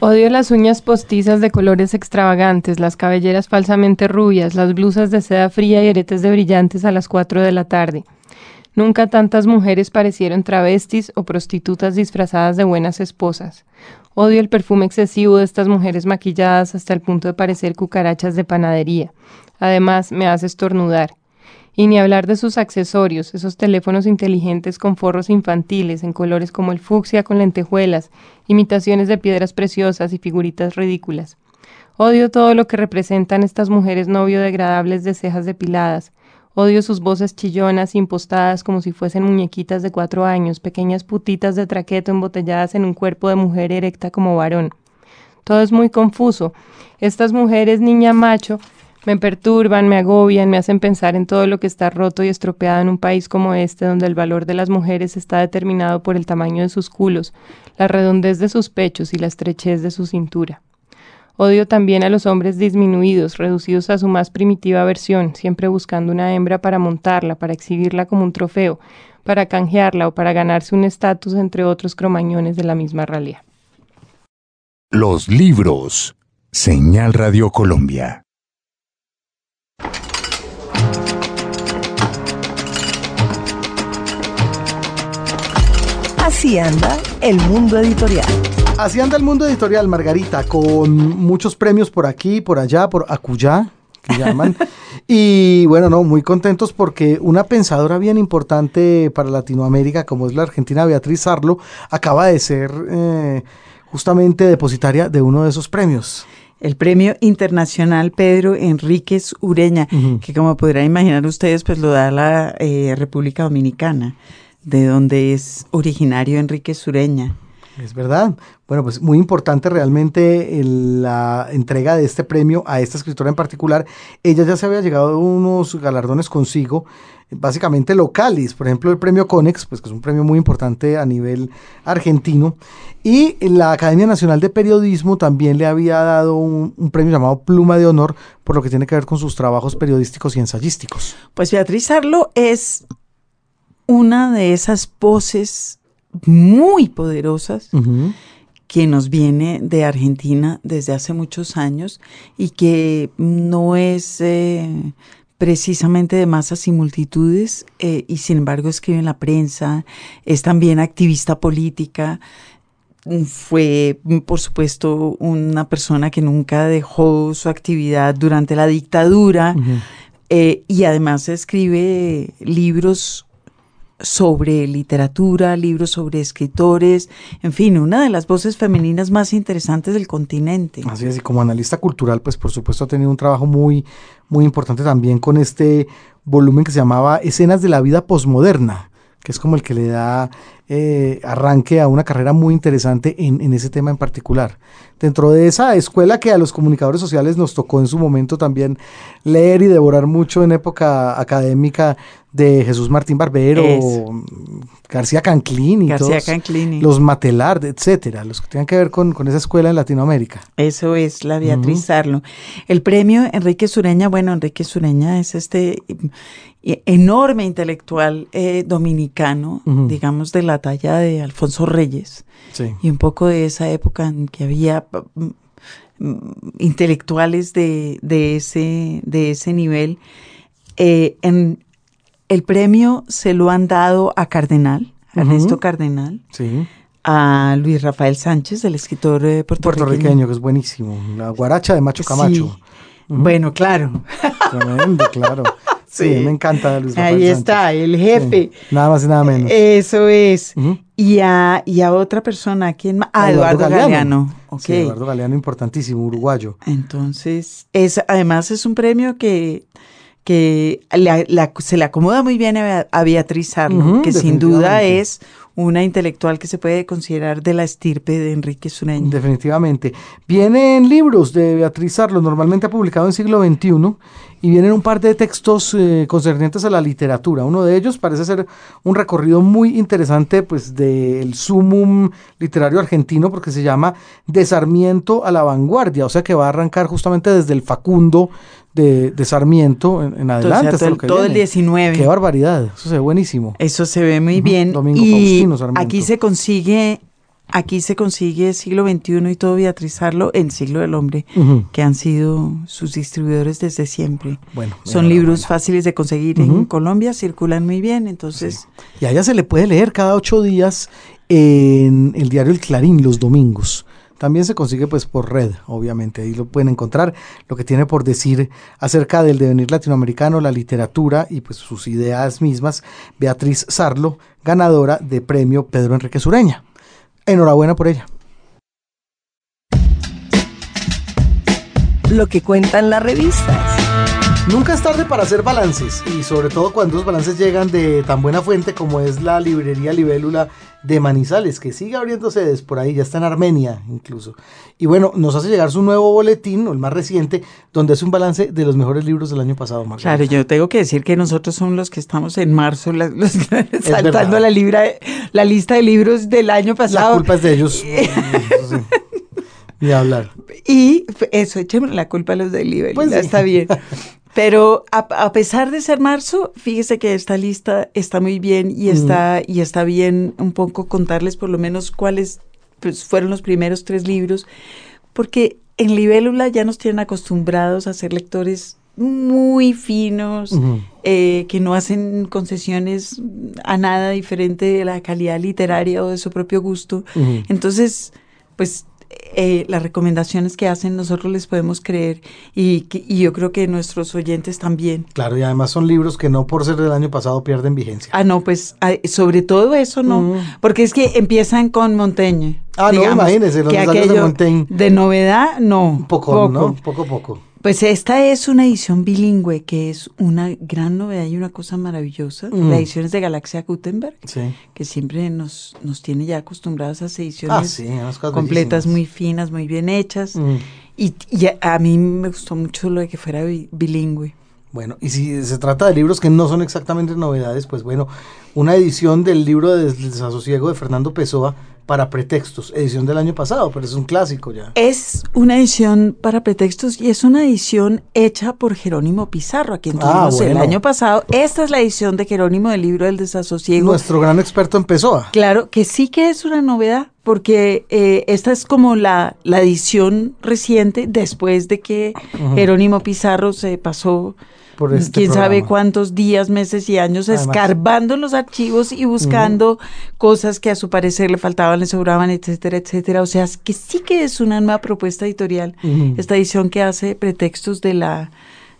Odio las uñas postizas de colores extravagantes, las cabelleras falsamente rubias, las blusas de seda fría y aretes de brillantes a las 4 de la tarde. Nunca tantas mujeres parecieron travestis o prostitutas disfrazadas de buenas esposas. Odio el perfume excesivo de estas mujeres maquilladas hasta el punto de parecer cucarachas de panadería. Además, me hace estornudar. Y ni hablar de sus accesorios, esos teléfonos inteligentes con forros infantiles en colores como el fucsia con lentejuelas, imitaciones de piedras preciosas y figuritas ridículas. Odio todo lo que representan estas mujeres no biodegradables de cejas depiladas. Odio sus voces chillonas, impostadas como si fuesen muñequitas de cuatro años, pequeñas putitas de traqueto embotelladas en un cuerpo de mujer erecta como varón. Todo es muy confuso. Estas mujeres niña macho me perturban, me agobian, me hacen pensar en todo lo que está roto y estropeado en un país como este, donde el valor de las mujeres está determinado por el tamaño de sus culos, la redondez de sus pechos y la estrechez de su cintura. Odio también a los hombres disminuidos, reducidos a su más primitiva versión, siempre buscando una hembra para montarla, para exhibirla como un trofeo, para canjearla o para ganarse un estatus entre otros cromañones de la misma ralea. Los libros. Señal Radio Colombia. Así anda el mundo editorial. Así anda el mundo editorial, Margarita, con muchos premios por aquí, por allá, por acullá, que llaman. y bueno, no, muy contentos porque una pensadora bien importante para Latinoamérica, como es la argentina Beatriz Arlo, acaba de ser eh, justamente depositaria de uno de esos premios. El premio internacional Pedro Enríquez Ureña, que como podrán imaginar ustedes, pues lo da la eh, República Dominicana, de donde es originario Enríquez Ureña. Es verdad. Bueno, pues muy importante realmente la entrega de este premio a esta escritora en particular. Ella ya se había llegado unos galardones consigo, básicamente locales. Por ejemplo, el premio Conex, pues que es un premio muy importante a nivel argentino. Y la Academia Nacional de Periodismo también le había dado un, un premio llamado Pluma de Honor por lo que tiene que ver con sus trabajos periodísticos y ensayísticos. Pues Beatriz Arlo es una de esas voces muy poderosas que nos viene de Argentina desde hace muchos años y que no es eh, precisamente de masas y multitudes eh, y sin embargo escribe en la prensa, es también activista política, mm, fue mm, por supuesto una persona que nunca dejó su actividad durante la dictadura eh, y además escribe libros sobre literatura, libros sobre escritores, en fin, una de las voces femeninas más interesantes del continente. Así es, y como analista cultural, pues por supuesto ha tenido un trabajo muy, muy importante también con este volumen que se llamaba Escenas de la vida posmoderna, que es como el que le da eh, arranque a una carrera muy interesante en, en ese tema en particular. Dentro de esa escuela que a los comunicadores sociales nos tocó en su momento también leer y devorar mucho en época académica de Jesús Martín Barbero, Eso. García Canclín y García todos Canclini. los Matelard, etcétera, los que tengan que ver con, con esa escuela en Latinoamérica. Eso es la Beatriz Arlo. El premio Enrique Sureña, bueno, Enrique Sureña es este enorme intelectual eh, dominicano, digamos de la talla de Alfonso Reyes, Sí. y un poco de esa época en que había mm, mm, intelectuales de, de ese, de ese nivel. Eh, en, el premio se lo han dado a Cardenal, a. Ernesto Cardenal, Sí. a Luis Rafael Sánchez, el escritor eh, puertorriqueño. Puertorriqueño, que es buenísimo. La guaracha de Macho Camacho. Sí. Bueno, claro. Tremendo, claro. Sí, Sí. me encanta Luis Rafael Ahí Sánchez. está, el jefe. Sí, Nada más y nada menos. Eso es. Y a, y a otra persona, ¿quién más? Ah, A Eduardo, Galeano. Ok. Sí, Eduardo Galeano, importantísimo, uruguayo. Entonces, es, además es un premio que, que la- se le acomoda muy bien a, a Beatriz Arlo, Ujú, que sin duda es una intelectual que se puede considerar de la estirpe de Enrique Sureña. Definitivamente. Vienen libros de Beatriz Arlo, normalmente ha publicado en siglo XXI, y vienen un par de textos eh, concernientes a la literatura. Uno de ellos parece ser un recorrido muy interesante pues, del sumum literario argentino, porque se llama De Sarmiento a la vanguardia, o sea que va a arrancar justamente desde el Facundo de, de Sarmiento en, en adelante. Entonces, todo, todo el viene. 19. Qué barbaridad, eso se ve buenísimo. Eso se ve muy bien. Domingo y Faustino Sarmiento. aquí se consigue, aquí se consigue siglo XXI y todo Beatrizarlo, el siglo del hombre, que han sido sus distribuidores desde siempre. Bueno, Son libros fáciles de conseguir en. Colombia, circulan muy bien, entonces Y a ella se le puede leer cada ocho días en el diario El Clarín los domingos. También se consigue pues por red, obviamente, ahí lo pueden encontrar, lo que tiene por decir acerca del devenir latinoamericano, la literatura y pues sus ideas mismas, Beatriz Sarlo, ganadora de premio Pedro Enrique Sureña. Enhorabuena por ella. Lo que cuentan las revistas. Nunca es tarde para hacer balances y sobre todo cuando los balances llegan de tan buena fuente como es la librería Libélula de Manizales, que sigue abriendo sedes por ahí, ya está en Armenia incluso. Y bueno, nos hace llegar su nuevo boletín, o el más reciente, donde hace un balance de los mejores libros del año pasado, Margarita. Claro, yo tengo que decir que nosotros somos los que estamos en marzo, la- los que saltando la, libra, la lista de libros del año La pasado. culpa es de ellos. Ni hablar. Y eso, echémosle la culpa a los del Libel, Pues sí. está bien. Pero a, a pesar de ser marzo, fíjese que esta lista está muy bien y está, y está bien un poco contarles por lo menos cuáles pues, fueron los primeros tres libros, porque en Libélula ya nos tienen acostumbrados a ser lectores muy finos, eh, que no hacen concesiones a nada diferente de la calidad literaria o de su propio gusto. Entonces, pues eh, las recomendaciones que hacen nosotros les podemos creer y, y yo creo que nuestros oyentes también. Claro, y además son libros que no por ser del año pasado pierden vigencia. Ah, no, pues sobre todo eso no, Mm. porque es que empiezan con Montaigne. Ah, no, imagínese, los que ensayos de aquello Montaigne. De novedad, no. Un poco, ¿no? Poco a poco. Pues esta es una edición bilingüe que es una gran novedad y una cosa maravillosa. Mm. La edición es de Galaxia Gutenberg, Sí. que siempre nos, nos tiene ya acostumbrados a esas ediciones Ah, sí, completas, bellísimas. muy finas, muy bien hechas. Mm. Y, y a, a mí me gustó mucho lo de que fuera bi- bilingüe. Bueno, y si se trata de libros que no son exactamente novedades, pues bueno, una edición del libro de Des- Desasosiego de Fernando Pessoa para pretextos, edición del año pasado, pero es un clásico ya. Es una edición para pretextos y es una edición hecha por Jerónimo Pizarro, a quien Ah, tuvimos el bueno. año pasado. Esta es la edición de Jerónimo del libro del desasosiego. Nuestro gran experto en Pessoa. Claro, que sí que es una novedad, porque eh, esta es como la, la edición reciente después de que Jerónimo Pizarro se pasó Por este quién sabe cuántos días, meses y años Además. escarbando en los archivos y buscando cosas que a su parecer le faltaban, le sobraban, etcétera, etcétera. O sea, es que sí que es una nueva propuesta editorial, esta edición que hace pretextos de la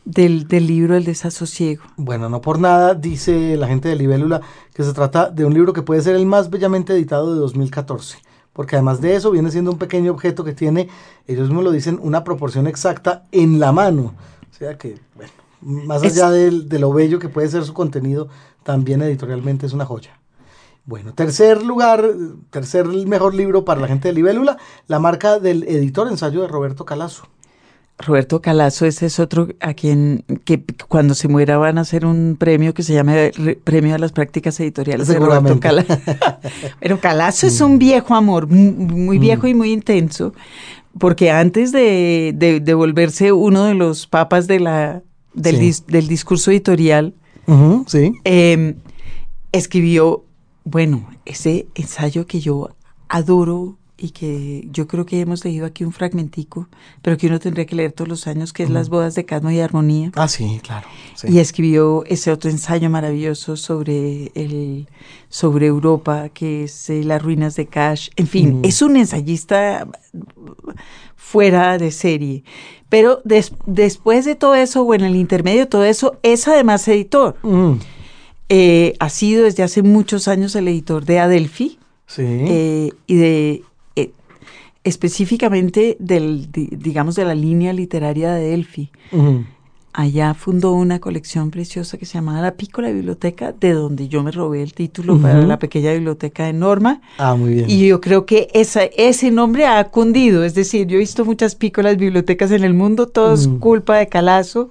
del, del libro El desasosiego. Bueno, no por nada dice la gente de Libélula que se trata de un libro que puede ser el más bellamente editado de 2014. Porque además de eso viene siendo un pequeño objeto que tiene, ellos mismos lo dicen, una proporción exacta en la mano. O sea que, bueno, más Es- allá de, lo bello que puede ser su contenido, también editorialmente es una joya. Bueno, tercer lugar, tercer mejor libro para la gente de Libélula, la marca del editor ensayo de Roberto Calazo. Roberto Calazo, ese es otro a quien que cuando se muera van a hacer un premio que se llama Re- Premio a las Prácticas Editoriales de Roberto. Calazo. Pero Calazo es un viejo amor, mu- muy viejo y muy intenso, porque antes de, de- de volverse uno de los papas de la, del, Sí. dis- del discurso editorial, sí. eh, escribió, bueno, ese ensayo que yo adoro y que yo creo que hemos leído aquí un fragmentico, pero que uno tendría que leer todos los años, que es Las bodas de Cadmo y Armonía. Ah, sí, claro. sí. Y escribió ese otro ensayo maravilloso sobre el sobre Europa, que es eh, Las ruinas de Cash. En fin, es un ensayista fuera de serie. Pero des- después de todo eso, o en el intermedio de todo eso, es además editor. Mm, Eh, ha sido desde hace muchos años el editor de Adelphi sí. eh, y de eh, específicamente del, di- digamos, de la línea literaria de Adelphi. Ujú. Allá fundó una colección preciosa que se llamaba La Pícola Biblioteca, de donde yo me robé el título para Ujú. la pequeña biblioteca de Norma. Ah, muy bien. Y yo creo que esa, ese nombre ha cundido, es decir, yo he visto muchas pícolas bibliotecas en el mundo, todo es Mm. culpa de Calazo,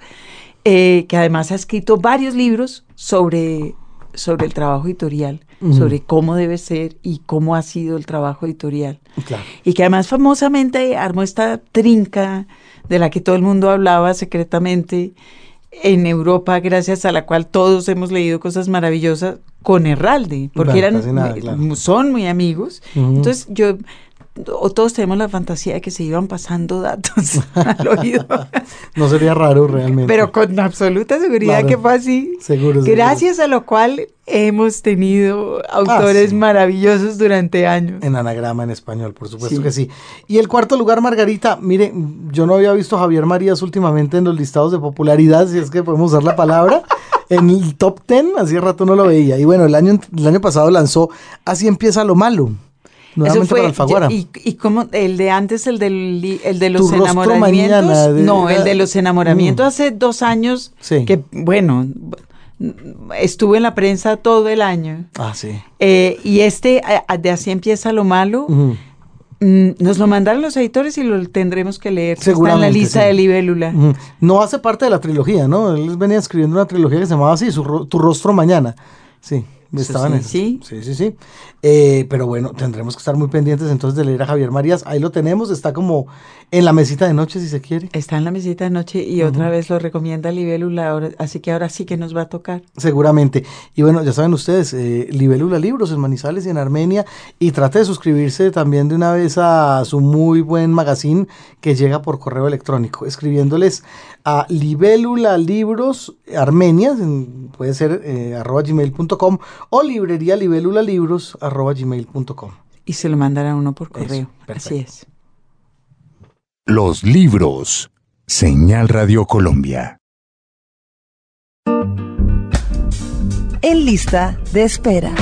eh, que además ha escrito varios libros sobre, sobre el trabajo editorial, Ujú. sobre cómo debe ser y cómo ha sido el trabajo editorial. Claro. Y que además famosamente armó esta trinca de la que todo el mundo hablaba secretamente en Europa, gracias a la cual todos hemos leído cosas maravillosas con Herralde, porque Bueno, eran, casi nada, claro. son muy amigos. Entonces yo, o todos tenemos la fantasía de que se iban pasando datos al oído, No sería raro realmente. pero con absoluta seguridad Claro. que fue así. seguro, seguro. Gracias a lo cual hemos tenido autores Ah, sí. maravillosos durante años. En anagrama en español, por supuesto Sí. que sí. Y el cuarto lugar, Margarita, mire, yo no había visto a Javier Marías últimamente en los listados de popularidad, si es que podemos usar la palabra, en el top 10, hacía rato no lo veía. Y bueno, el año, el año pasado lanzó Así empieza lo malo, nuevamente para Alfaguara. Y, y como el de antes, el, del, el de los Tu enamoramientos. de- no, el de los enamoramientos Mm. hace dos años. Sí. Que, bueno, estuve en la prensa todo el año. Ah, sí. Eh, y este, de así empieza lo malo. Mm, nos lo mandaron los editores y lo tendremos que leer. Está en la Seguramente, lista sí. de Libélula. No hace parte de la trilogía, ¿no? Él venía escribiendo una trilogía que se llamaba así, Su Tu rostro mañana. Sí, estaba en sí. sí, sí, sí. Eh, pero bueno, tendremos que estar muy pendientes entonces de leer a Javier Marías. Ahí lo tenemos, está como en la mesita de noche si se quiere. Está en la mesita de noche y otra vez lo recomienda Libélula, ahora- así que ahora sí que nos va a tocar. Seguramente. Y bueno, ya saben ustedes, eh, Libélula Libros en Manizales y en Armenia. Y trate de suscribirse también de una vez a su muy buen magazine que llega por correo electrónico, escribiéndoles a Libélula Libros Armenia, en- puede ser eh, arroba gmail.com o librería Libélula Libros arroba gmail.com. Y se lo mandan a uno por Eso, correo. Así es. Los libros. Señal Radio Colombia. En lista de espera.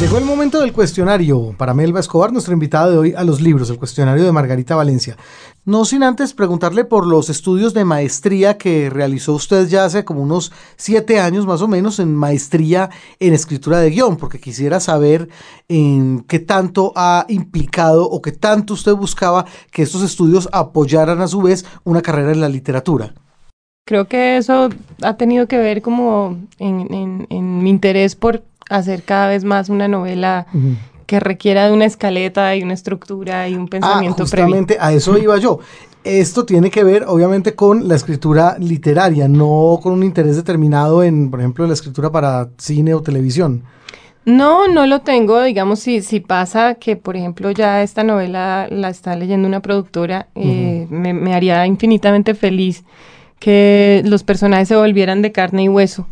Llegó el momento del cuestionario para Melba Escobar, nuestra invitada de hoy a los libros, el cuestionario de Margarita Valencia. No sin antes preguntarle por los estudios de maestría que realizó usted ya hace como unos siete años más o menos en maestría en escritura de guion, porque quisiera saber en qué tanto ha implicado o qué tanto usted buscaba que estos estudios apoyaran a su vez una carrera en la literatura. Creo que eso ha tenido que ver como en, en- mi interés por hacer cada vez más una novela que requiera de una escaleta y una estructura y un Ah, pensamiento previo. justamente a eso iba yo. Esto tiene que ver, obviamente, con la escritura literaria, no con un interés determinado en, por ejemplo, la escritura para cine o televisión. No, no lo tengo. Digamos, si, si pasa que, por ejemplo, ya esta novela la está leyendo una productora, eh, me, me haría infinitamente feliz que los personajes se volvieran de carne y hueso.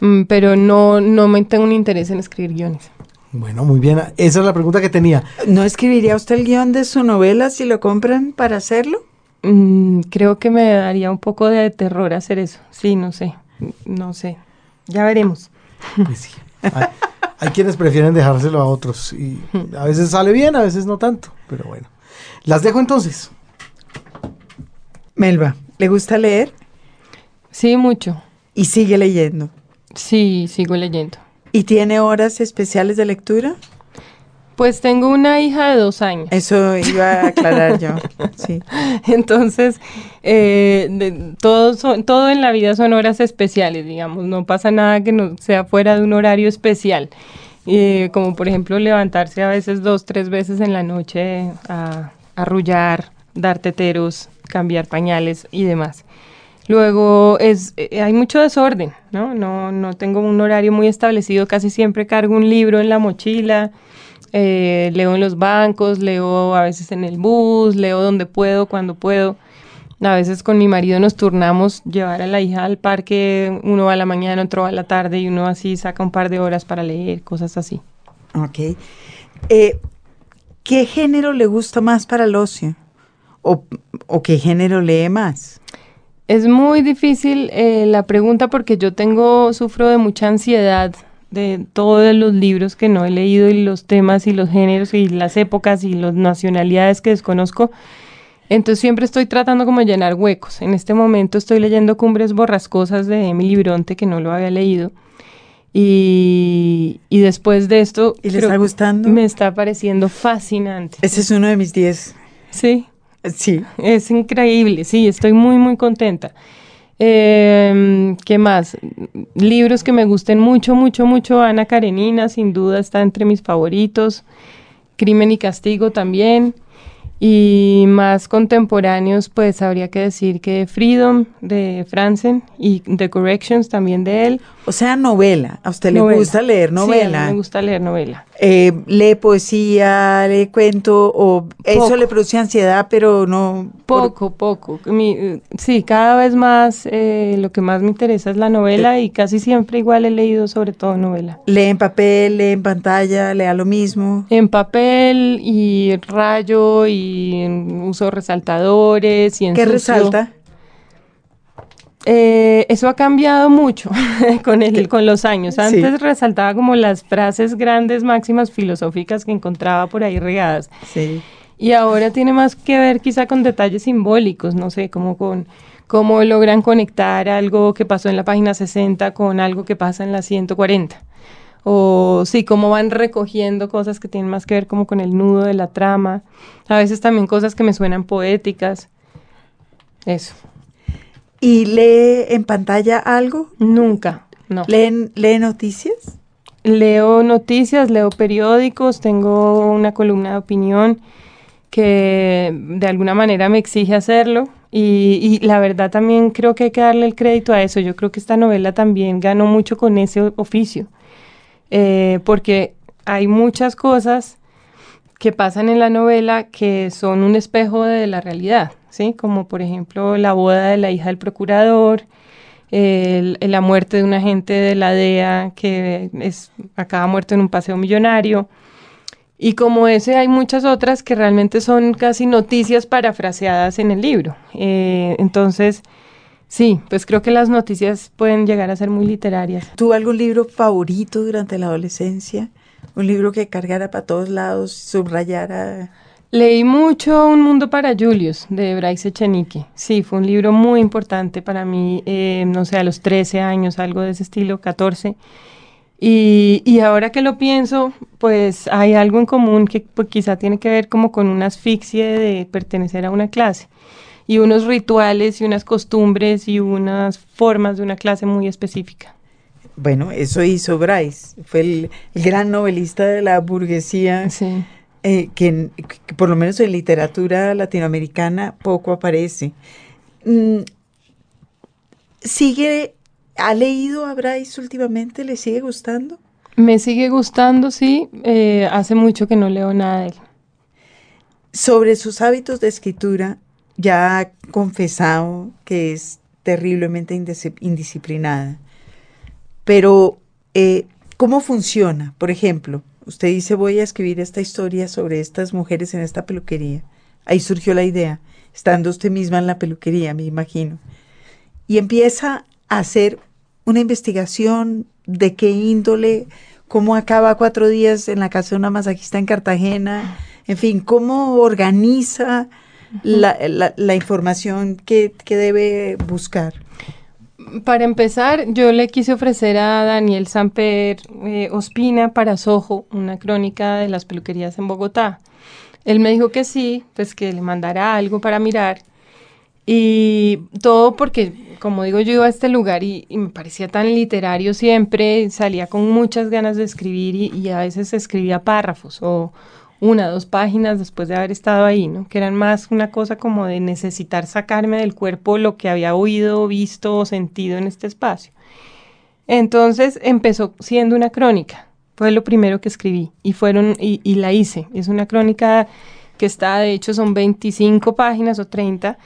Mm, pero no, no me tengo un interés en escribir guiones. Bueno, muy bien. Esa es la pregunta que tenía. ¿No escribiría usted el guion de su novela si lo compran para hacerlo? Mm, creo que me daría un poco de terror hacer eso. Sí, no sé. No sé. Ya veremos. Pues sí. Hay, hay quienes prefieren dejárselo a otros y a veces sale bien, a veces no tanto, pero bueno. Las dejo entonces. Melba, ¿le gusta leer? Sí, mucho. Y sigue leyendo. Sí, sigo leyendo. ¿Y tiene horas especiales de lectura? Pues tengo una hija de dos años. Eso iba a aclarar yo. Sí. Entonces, eh, de- todo, son- todo en la vida son horas especiales, digamos. No pasa nada que no sea fuera de un horario especial. Eh, como por ejemplo levantarse a veces dos, tres veces en la noche a arrullar, dar teteros, cambiar pañales y demás. Luego es, eh, hay mucho desorden, ¿no? ¿no? No tengo un horario muy establecido, casi siempre cargo un libro en la mochila, eh, leo en los bancos, leo a veces en el bus, leo donde puedo, cuando puedo. A veces con mi marido nos turnamos llevar a la hija al parque, uno va a la mañana, otro va a la tarde y uno así saca un par de horas para leer, cosas así. Ok. Eh, ¿Qué género le gusta más para el ocio? ¿O, o qué género lee más? Es muy difícil eh, la pregunta porque yo tengo, sufro de mucha ansiedad de todos los libros que no he leído y los temas y los géneros y las épocas y las nacionalidades que desconozco. Entonces siempre estoy tratando como de llenar huecos. En este momento estoy leyendo Cumbres Borrascosas de Emily Bronte, que no lo había leído. Y, y después de esto... ¿Y le está gustando? Me está pareciendo fascinante. Ese es uno de mis 10. Sí, Sí. es increíble, sí, estoy muy, muy contenta. Eh, ¿Qué más? Libros que me gusten mucho, mucho, mucho. Ana Karenina, sin duda, está entre mis favoritos. Crimen y Castigo también. Y más contemporáneos, pues habría que decir que Freedom de Franzen y The Corrections también de él. O sea, novela. ¿A usted le gusta leer Sí, a mí novela? me gusta leer novela. Eh, ¿Lee poesía, lee cuento o eso le produce ansiedad, pero no... por- Poco, poco. Mi- eh, sí, cada vez más eh, lo que más me interesa es la novela y casi siempre igual he leído sobre todo novela. ¿Lee en papel, lee en pantalla, lea lo mismo? En papel y rayo y uso resaltadores y en ¿Qué resalta? Eh, eso ha cambiado mucho con, el, con los años. Sí. Antes resaltaba como las frases grandes, máximas filosóficas que encontraba por ahí regadas. Sí. Y ahora tiene más que ver quizá con detalles simbólicos, no sé, como con cómo logran conectar algo que pasó en la página 60 con algo que pasa en la 140. O sí, cómo van recogiendo cosas que tienen más que ver como con el nudo de la trama. A veces también cosas que me suenan poéticas. Eso. ¿Y lee en pantalla algo? Nunca, no. ¿Lee, lee noticias? Leo noticias, leo periódicos, tengo una columna de opinión que de alguna manera me exige hacerlo y, y la verdad también creo que hay que darle el crédito a eso. Yo creo que esta novela también ganó mucho con ese oficio, eh, porque hay muchas cosas que pasan en la novela que son un espejo de la realidad, ¿sí? Como por ejemplo la boda de la hija del procurador, el- la muerte de un agente de la DEA que es, acaba muerto en un paseo millonario. Y como ese hay muchas otras que realmente son casi noticias parafraseadas en el libro. Eh, entonces, sí, pues creo que las noticias pueden llegar a ser muy literarias. ¿Tuvo algún libro favorito durante la adolescencia? Un libro que cargara para todos lados, subrayara. Leí mucho Un Mundo para Julius de Bryce Echenique. Sí, fue un libro muy importante para mí, eh, no sé, a los 13 años, algo de ese estilo, 14. Y, y ahora que lo pienso, pues hay algo en común que pues, quizá tiene que ver como con una asfixia de pertenecer a una clase y unos rituales y unas costumbres y unas formas de una clase muy específica. Bueno, eso hizo Bryce. Fue el, el gran novelista de la burguesía, Sí. Eh, que, por lo menos en literatura latinoamericana poco aparece. Mm, ¿Sigue, ha leído a Bryce últimamente? ¿Le sigue gustando? Me sigue gustando, sí. eh, hace mucho que no leo nada de él. Sobre sus hábitos de escritura, ya ha confesado que es terriblemente indis- indisciplinada. Pero, eh, ¿cómo funciona? Por ejemplo, usted dice, voy a escribir esta historia sobre estas mujeres en esta peluquería. Ahí surgió la idea, estando usted misma en la peluquería, me imagino. Y empieza a hacer una investigación de qué índole, cómo acaba cuatro días en la casa de una masajista en Cartagena, en fin, cómo organiza la, la- la información que, que debe buscar. Para empezar, yo le quise ofrecer a Daniel Samper eh, Ospina para Soho una crónica de las peluquerías en Bogotá. Él me dijo que sí, pues que le mandara algo para mirar. Y todo porque, como digo, yo iba a este lugar y, y me parecía tan literario siempre, salía con muchas ganas de escribir y, y a veces escribía párrafos o una, dos páginas después de haber estado ahí, ¿no? Que eran más una cosa como de necesitar sacarme del cuerpo lo que había oído, visto o sentido en este espacio. Entonces empezó siendo una crónica, fue lo primero que escribí y fueron y, y la hice. Es una crónica que está, de hecho, son 25 páginas o 30.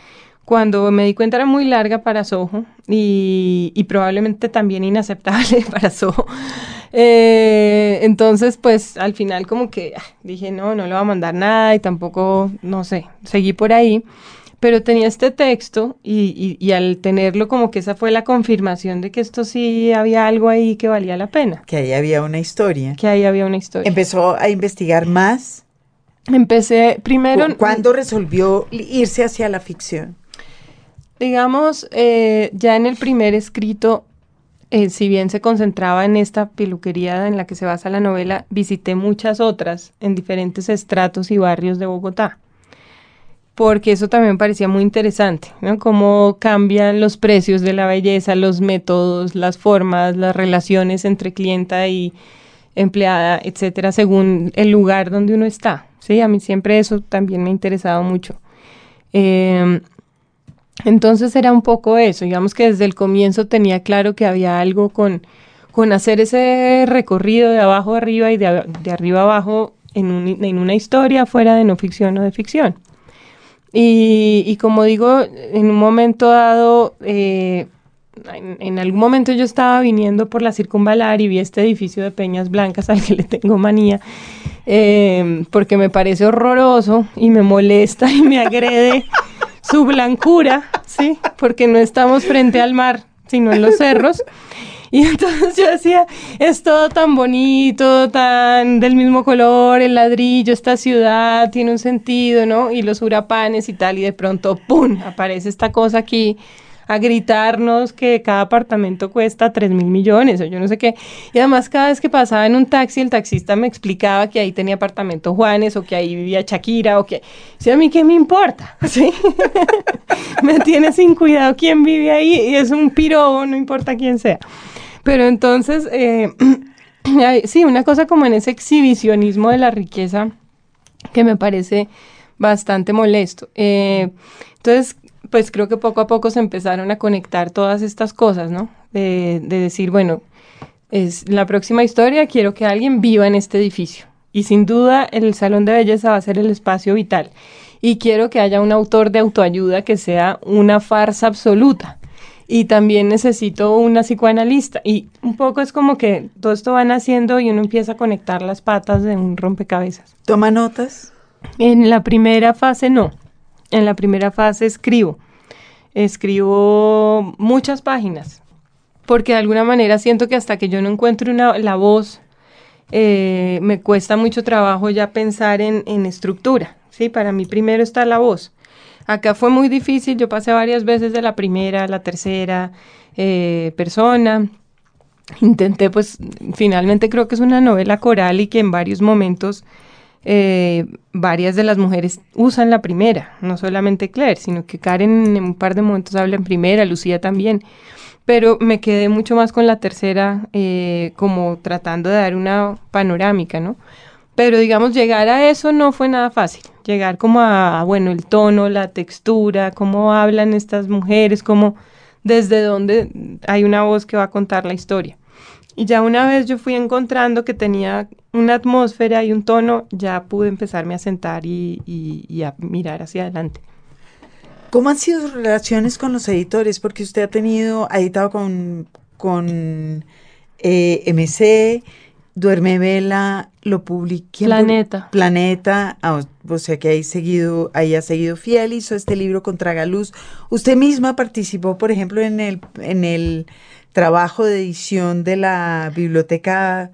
Cuando me di cuenta era muy larga para Soho y, y probablemente también inaceptable para Soho. Eh, entonces, pues al final como que ah, dije, no, no le voy a mandar nada y tampoco, no sé, seguí por ahí. Pero tenía este texto y, y- y al tenerlo como que esa fue la confirmación de que esto sí había algo ahí que valía la pena, Que ahí había una historia. que ahí había una historia. Empezó a investigar más Empecé primero... ¿Cuándo resolvió irse hacia la ficción? Digamos, eh, ya en el primer escrito, eh, si bien se concentraba en esta peluquería en la que se basa la novela, visité muchas otras en diferentes estratos y barrios de Bogotá porque eso también parecía muy interesante, ¿no? Cómo cambian los precios de la belleza, los métodos, las formas, las relaciones entre clienta y empleada, etcétera, según el lugar donde uno está. Sí, a mí siempre eso también me ha interesado mucho. Em, entonces era un poco eso, digamos que desde el comienzo tenía claro que había algo con, con hacer ese recorrido de abajo arriba y de, arriba a abajo en, en una historia fuera de no ficción o de ficción. Y, como digo, en un momento dado, eh, en, algún momento yo estaba viniendo por la circunvalar y vi este edificio de Peñas Blancas al que le tengo manía, eh, porque me parece horroroso y me molesta y me agrede su blancura, ¿sí? Porque no estamos frente al mar, sino en los cerros. Y entonces yo decía, es todo tan bonito, tan del mismo color, el ladrillo, esta ciudad tiene un sentido, ¿no? Y los hurapanes y tal, y de pronto, ¡pum!, aparece esta cosa aquí a gritarnos que cada apartamento cuesta 3 mil millones o yo no sé qué. Y además cada vez que pasaba en un taxi, el taxista me explicaba que ahí tenía apartamento Juanes o que ahí vivía Shakira o que... Sí, a mí qué me importa, ¿sí? me tiene sin cuidado quién vive ahí y es un pirobo, no importa quién sea. Pero entonces, eh, sí, una cosa como en ese exhibicionismo de la riqueza que me parece bastante molesto. Eh, entonces, pues creo que poco a poco se empezaron a conectar todas estas cosas, ¿no? De, decir, bueno, es la próxima historia, quiero que alguien viva en este edificio. Y sin duda el salón de belleza va a ser el espacio vital. Y quiero que haya un autor de autoayuda que sea una farsa absoluta y también necesito una psicoanalista. Y un poco es como que todo esto va naciendo y uno empieza a conectar las patas de un rompecabezas. ¿Toma notas? En la primera fase no. En la primera fase escribo. Escribo muchas páginas. Porque de alguna manera siento que hasta que yo no encuentro una, la voz, eh, me cuesta mucho trabajo ya pensar en, en estructura. ¿sí? Para mí primero está la voz. Acá fue muy difícil, yo pasé varias veces de la primera a la tercera eh, persona. Intenté, pues, finalmente creo que es una novela coral y que en varios momentos eh, varias de las mujeres usan la primera, no solamente Claire, sino que Karen en un par de momentos habla en primera, Lucía también, pero me quedé mucho más con la tercera, eh, como tratando de dar una panorámica, ¿no? Pero digamos, llegar a eso no fue nada fácil. Llegar como a, bueno, el tono, la textura, cómo hablan estas mujeres, cómo desde dónde hay una voz que va a contar la historia. Y ya una vez yo fui encontrando que tenía una atmósfera y un tono, ya pude empezarme a sentar y, y, a mirar hacia adelante. ¿Cómo han sido sus relaciones con los editores? Porque usted ha tenido, ha editado con, con eh, MC, Duerme Vela, lo publiqué. Planeta. Planeta, ah, o sea que ahí, seguido, ahí ha seguido fiel, hizo este libro con Tragaluz. Usted misma participó, por ejemplo, en el, en el trabajo de edición de la biblioteca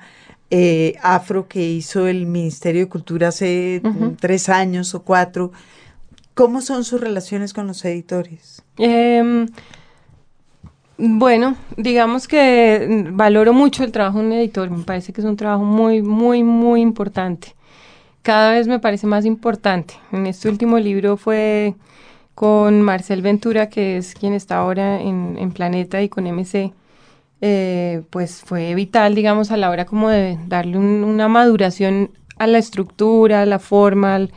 eh, afro que hizo el Ministerio de Cultura hace tres años o cuatro. ¿Cómo son sus relaciones con los editores? Eh, bueno, digamos que valoro mucho el trabajo de un editor, me parece que es un trabajo muy, muy, muy importante. Cada vez me parece más importante. En este último libro fue con Marcel Ventura, que es quien está ahora en, Planeta y con MC. Eh, pues fue vital, digamos, a la hora como de darle una maduración a la estructura, a la forma,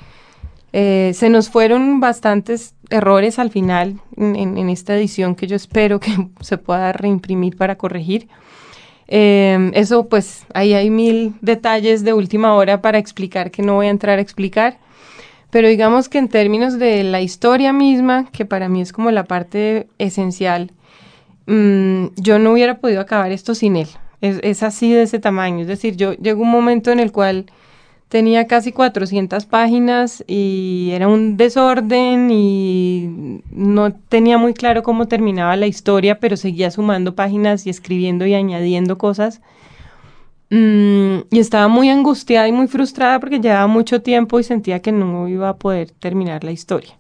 eh, se nos fueron bastantes errores al final en, esta edición que yo espero que se pueda reimprimir para corregir. Eh, eso pues ahí hay mil detalles de última hora para explicar que no voy a entrar a explicar. Pero digamos que en términos de la historia misma, que para mí es como la parte esencial, mm, yo no hubiera podido acabar esto sin él. Es, así de ese tamaño. Es decir, yo llegó un momento en el cual tenía casi 400 páginas y era un desorden y no tenía muy claro cómo terminaba la historia, pero seguía sumando páginas y escribiendo y añadiendo cosas. Mm, y estaba muy angustiada y muy frustrada porque llevaba mucho tiempo y sentía que no iba a poder terminar la historia.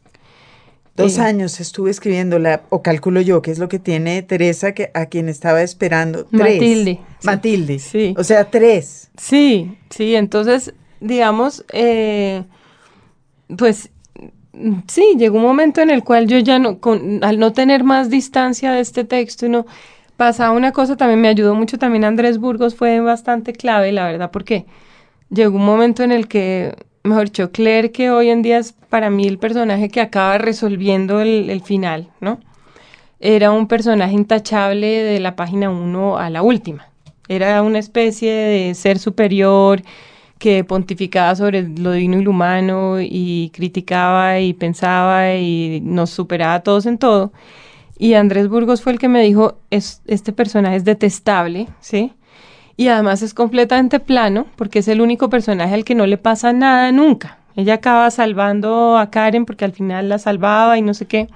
Dos años estuve escribiéndola, o calculo yo, que es lo que tiene Teresa, que, a quien estaba esperando. Tres. Matilde. Matilde. Sí. O sea, tres. Sí, sí, entonces, digamos, eh, pues sí, llegó un momento en el cual yo ya no, con, al no tener más distancia de este texto, no pasaba una cosa, también me ayudó mucho, también Andrés Burgos fue bastante clave, la verdad, porque llegó un momento en el que, mejor dicho, que hoy en día es para mí el personaje que acaba resolviendo el, el final, ¿no? Era un personaje intachable de la página 1 a la última. Era una especie de ser superior que pontificaba sobre lo divino y lo humano y criticaba y pensaba y nos superaba a todos en todo. Y Andrés Burgos fue el que me dijo, es, este personaje es detestable, ¿sí? Y además es completamente plano porque es el único personaje al que no le pasa nada nunca. Ella acaba salvando a Karen porque al final la salvaba y no sé qué.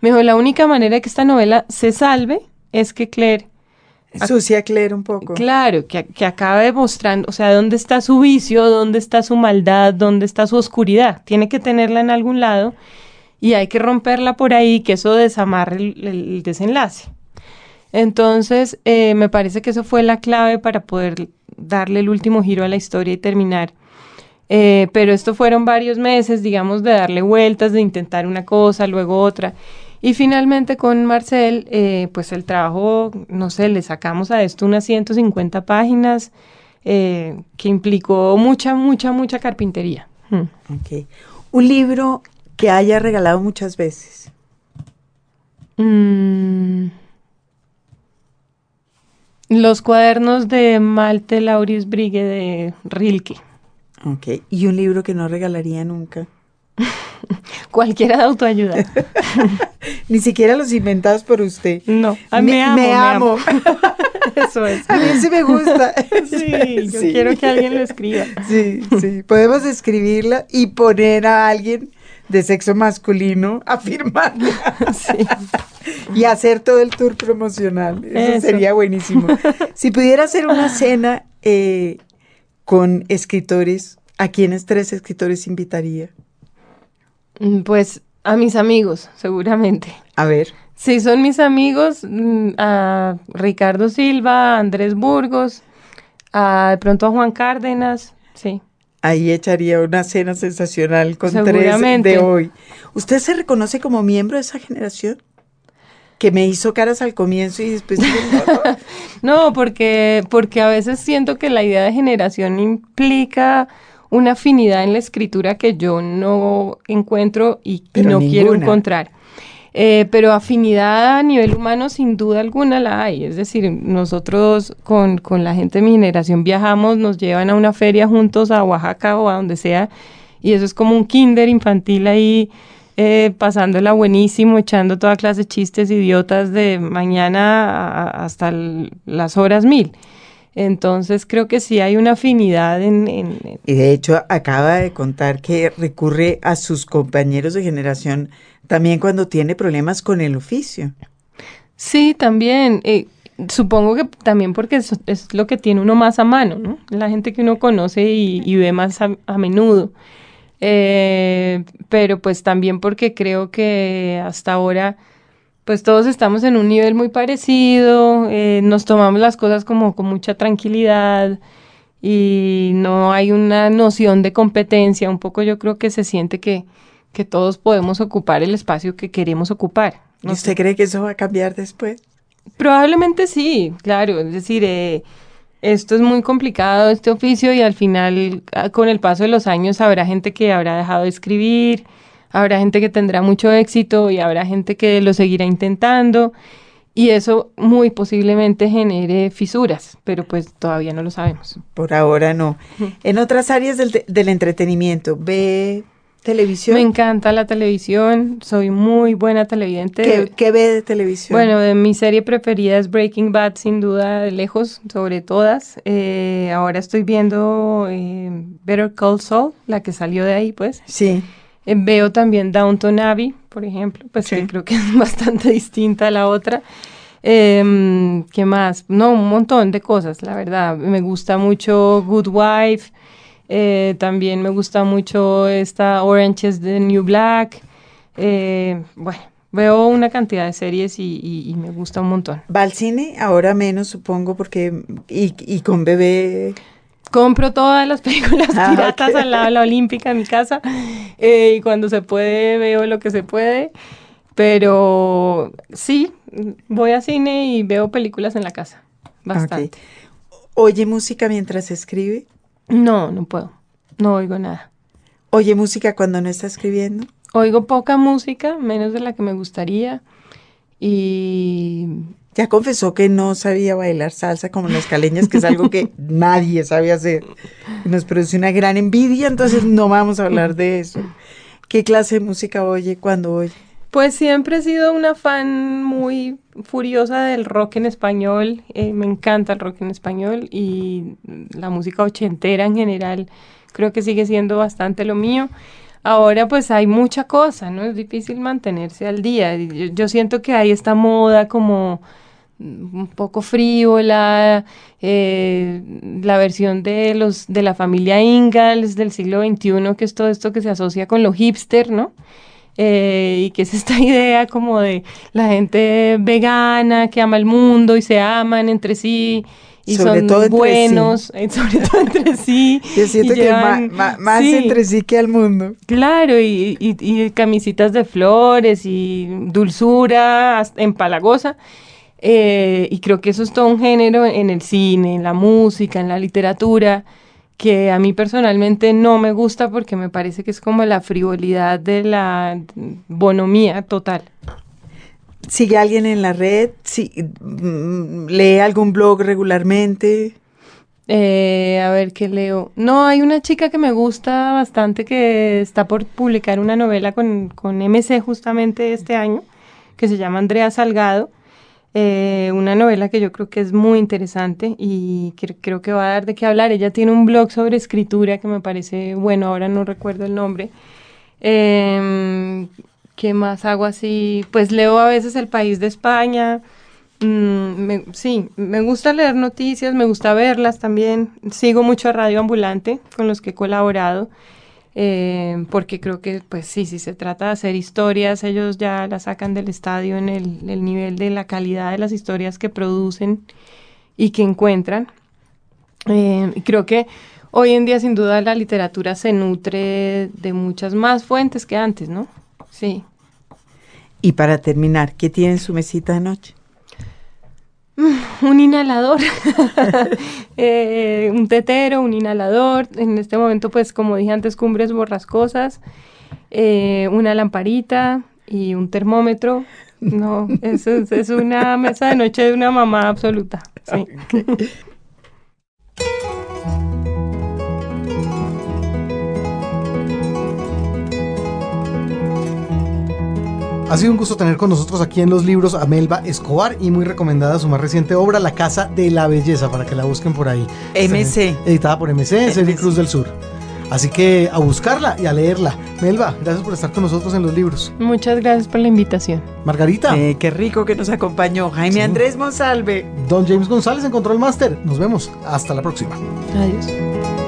Me dijo, la única manera de que esta novela se salve es que Claire Sucia Claire un poco. Claro, que, que acabe mostrando, o sea, dónde está su vicio, dónde está su maldad, dónde está su oscuridad. Tiene que tenerla en algún lado y hay que romperla por ahí, que eso desamarre el, el desenlace. Entonces, eh, me parece que eso fue la clave para poder darle el último giro a la historia y terminar. Eh, pero esto fueron varios meses, digamos, de darle vueltas, de intentar una cosa, luego otra. Y finalmente con Marcel, eh, pues el trabajo, no sé, le sacamos a esto unas 150 páginas eh, que implicó mucha, mucha, mucha carpintería. Hmm. Ok. Un libro que haya regalado muchas veces. Mm. Los cuadernos de Malte Lauris Brigue de Rilke. Ok. Y un libro que no regalaría nunca. Cualquiera de autoayuda. Ni siquiera los inventados por usted. No, ah, me, amo. me amo. Eso es. A mí sí me gusta. Sí, yo Sí. quiero que alguien lo escriba. Sí, sí. Podemos escribirla y poner a alguien de sexo masculino a firmarla Sí. y hacer todo el tour promocional. Eso, Eso. sería buenísimo. Si pudiera hacer una cena eh, con escritores, ¿a quiénes tres escritores invitaría? Mm, Pues a mis amigos, seguramente. A ver. Sí, son mis amigos, mm, a Ricardo Silva, a Andrés Burgos, a de pronto a Juan Cárdenas, sí. Ahí echaría una cena sensacional con tres de hoy. ¿Usted se reconoce como miembro de esa generación? Que me hizo caras al comienzo y después... no, porque, porque a veces siento que la idea de generación implica una afinidad en la escritura que yo no encuentro y, Pero no quiero encontrar. Eh, pero afinidad a nivel humano sin duda alguna la hay. Es decir, nosotros con, con la gente de mi generación viajamos, nos llevan a una feria juntos a Oaxaca o a donde sea, y eso es como un kinder infantil ahí, eh, pasándola buenísimo, echando toda clase de chistes idiotas de mañana hasta las horas mil. Entonces creo que sí hay una afinidad en, en- en- Y de hecho acaba de contar que recurre a sus compañeros de generación también cuando tiene problemas con el oficio. Sí, también. eh, supongo que también porque es, es lo que tiene uno más a mano, ¿no? La gente que uno conoce y, y ve más a, a menudo. Eh, pero pues también porque creo que hasta ahora pues todos estamos en un nivel muy parecido, eh, nos tomamos las cosas como con mucha tranquilidad y no hay una noción de competencia. Un poco yo creo que se siente que, que todos podemos ocupar el espacio que queremos ocupar. ¿Y usted cree que eso va a cambiar después? Probablemente sí, claro. Es decir, eh, esto es muy complicado, este oficio, y al final, ah, con el paso de los años, habrá gente que habrá dejado de escribir, habrá gente que tendrá mucho éxito y habrá gente que lo seguirá intentando. Y eso muy posiblemente genere fisuras, pero pues todavía no lo sabemos. Por ahora no. En otras áreas del, del entretenimiento, ¿ve televisión? Me encanta la televisión, soy muy buena televidente. ¿Qué, qué ve de televisión? Bueno, de mi serie preferida es Breaking Bad, sin duda, de lejos, sobre todas. Eh, ahora estoy viendo eh, Better Call Saul, la que salió de ahí, pues. Sí. Eh, veo también Downton Abbey, por ejemplo, pues Sí. que creo que es bastante distinta a la otra. Em, ¿Qué más? No, un montón de cosas, la verdad. Me gusta mucho Good Wife. eh, también me gusta mucho esta Orange is the New Black. eh, bueno, veo una cantidad de series y, y- y me gusta un montón. ¿Va al cine? Ahora menos, supongo, porque... Y, y con bebé... Compro todas las películas Ah, piratas ok. al lado de la Olímpica en mi casa eh, y cuando se puede veo lo que se puede. Pero sí, voy a cine y veo películas en la casa. Bastante. ¿Oye música mientras escribe? No, no puedo. No oigo nada. ¿Oye música cuando no está escribiendo? Oigo poca música, menos de la que me gustaría. Y Ya confesó que no sabía bailar salsa como las caleñas, que es algo que nadie sabe hacer. Nos produce una gran envidia, entonces no vamos a hablar de eso. ¿Qué clase de música oye cuando oye? Pues siempre he sido una fan muy furiosa del rock en español. eh, me encanta el rock en español y la música ochentera en general creo que sigue siendo bastante lo mío. Ahora pues hay mucha cosa, ¿no? Es difícil mantenerse al día. Yo, siento que hay esta moda como un poco frívola, eh, la versión de los de la familia Ingalls del siglo XXI, que es todo esto que se asocia con lo hipster, ¿no? Eh, y que es esta idea como de la gente vegana que ama el mundo y se aman entre sí y Sobre son todo buenos, eh, sobre todo entre sí. Yo siento y que llevan- ma- más sí. entre sí que al mundo. Claro, y, y- y camisitas de flores y dulzura empalagosa. Eh, y creo que eso es todo un género en el cine, en la música, en la literatura, que a mí personalmente no me gusta porque me parece que es como la frivolidad de la bonomía total. ¿Sigue alguien en la red? Mm, ¿Lee algún blog regularmente? Eh, a ver qué leo. No, hay una chica que me gusta bastante que está por publicar una novela con, con MC justamente este año, que se llama Andrea Salgado. Eh, una novela que yo creo que es muy interesante y que creo que va a dar de qué hablar. Ella tiene un blog sobre escritura que me parece bueno, ahora no recuerdo el nombre. Em, ¿Qué más hago así? Pues leo a veces El País de España. Mm, me- sí, me gusta leer noticias, me gusta verlas también. Sigo mucho a Radio Ambulante, con los que he colaborado, eh, porque creo que, pues sí, si se trata de hacer historias, ellos ya las sacan del estadio en el, el nivel de la calidad de las historias que producen y que encuentran. Eh, creo que hoy en día, sin duda, la literatura se nutre de muchas más fuentes que antes, ¿no? Sí. Y para terminar, ¿qué tiene en su mesita de noche? Un inhalador, Eh, un tetero, un inhalador. En este momento, pues, como dije antes, cumbres borrascosas, eh, una lamparita y un termómetro. No, eso es, es una mesa de noche de una mamá absoluta. Sí. Ha sido un gusto tener con nosotros aquí en los libros a Melba Escobar y muy recomendada su más reciente obra, La Casa de la Belleza, para que la busquen por ahí. MC. Editada por MC, Serie. Cruz del Sur. Así que a buscarla y a leerla. Melba, gracias por estar con nosotros en los libros. Muchas gracias por la invitación. Margarita, Eh, qué rico que nos acompañó Jaime Sí. Andrés Monsalve. Don James González en Control Master. Nos vemos. Hasta la próxima. Adiós.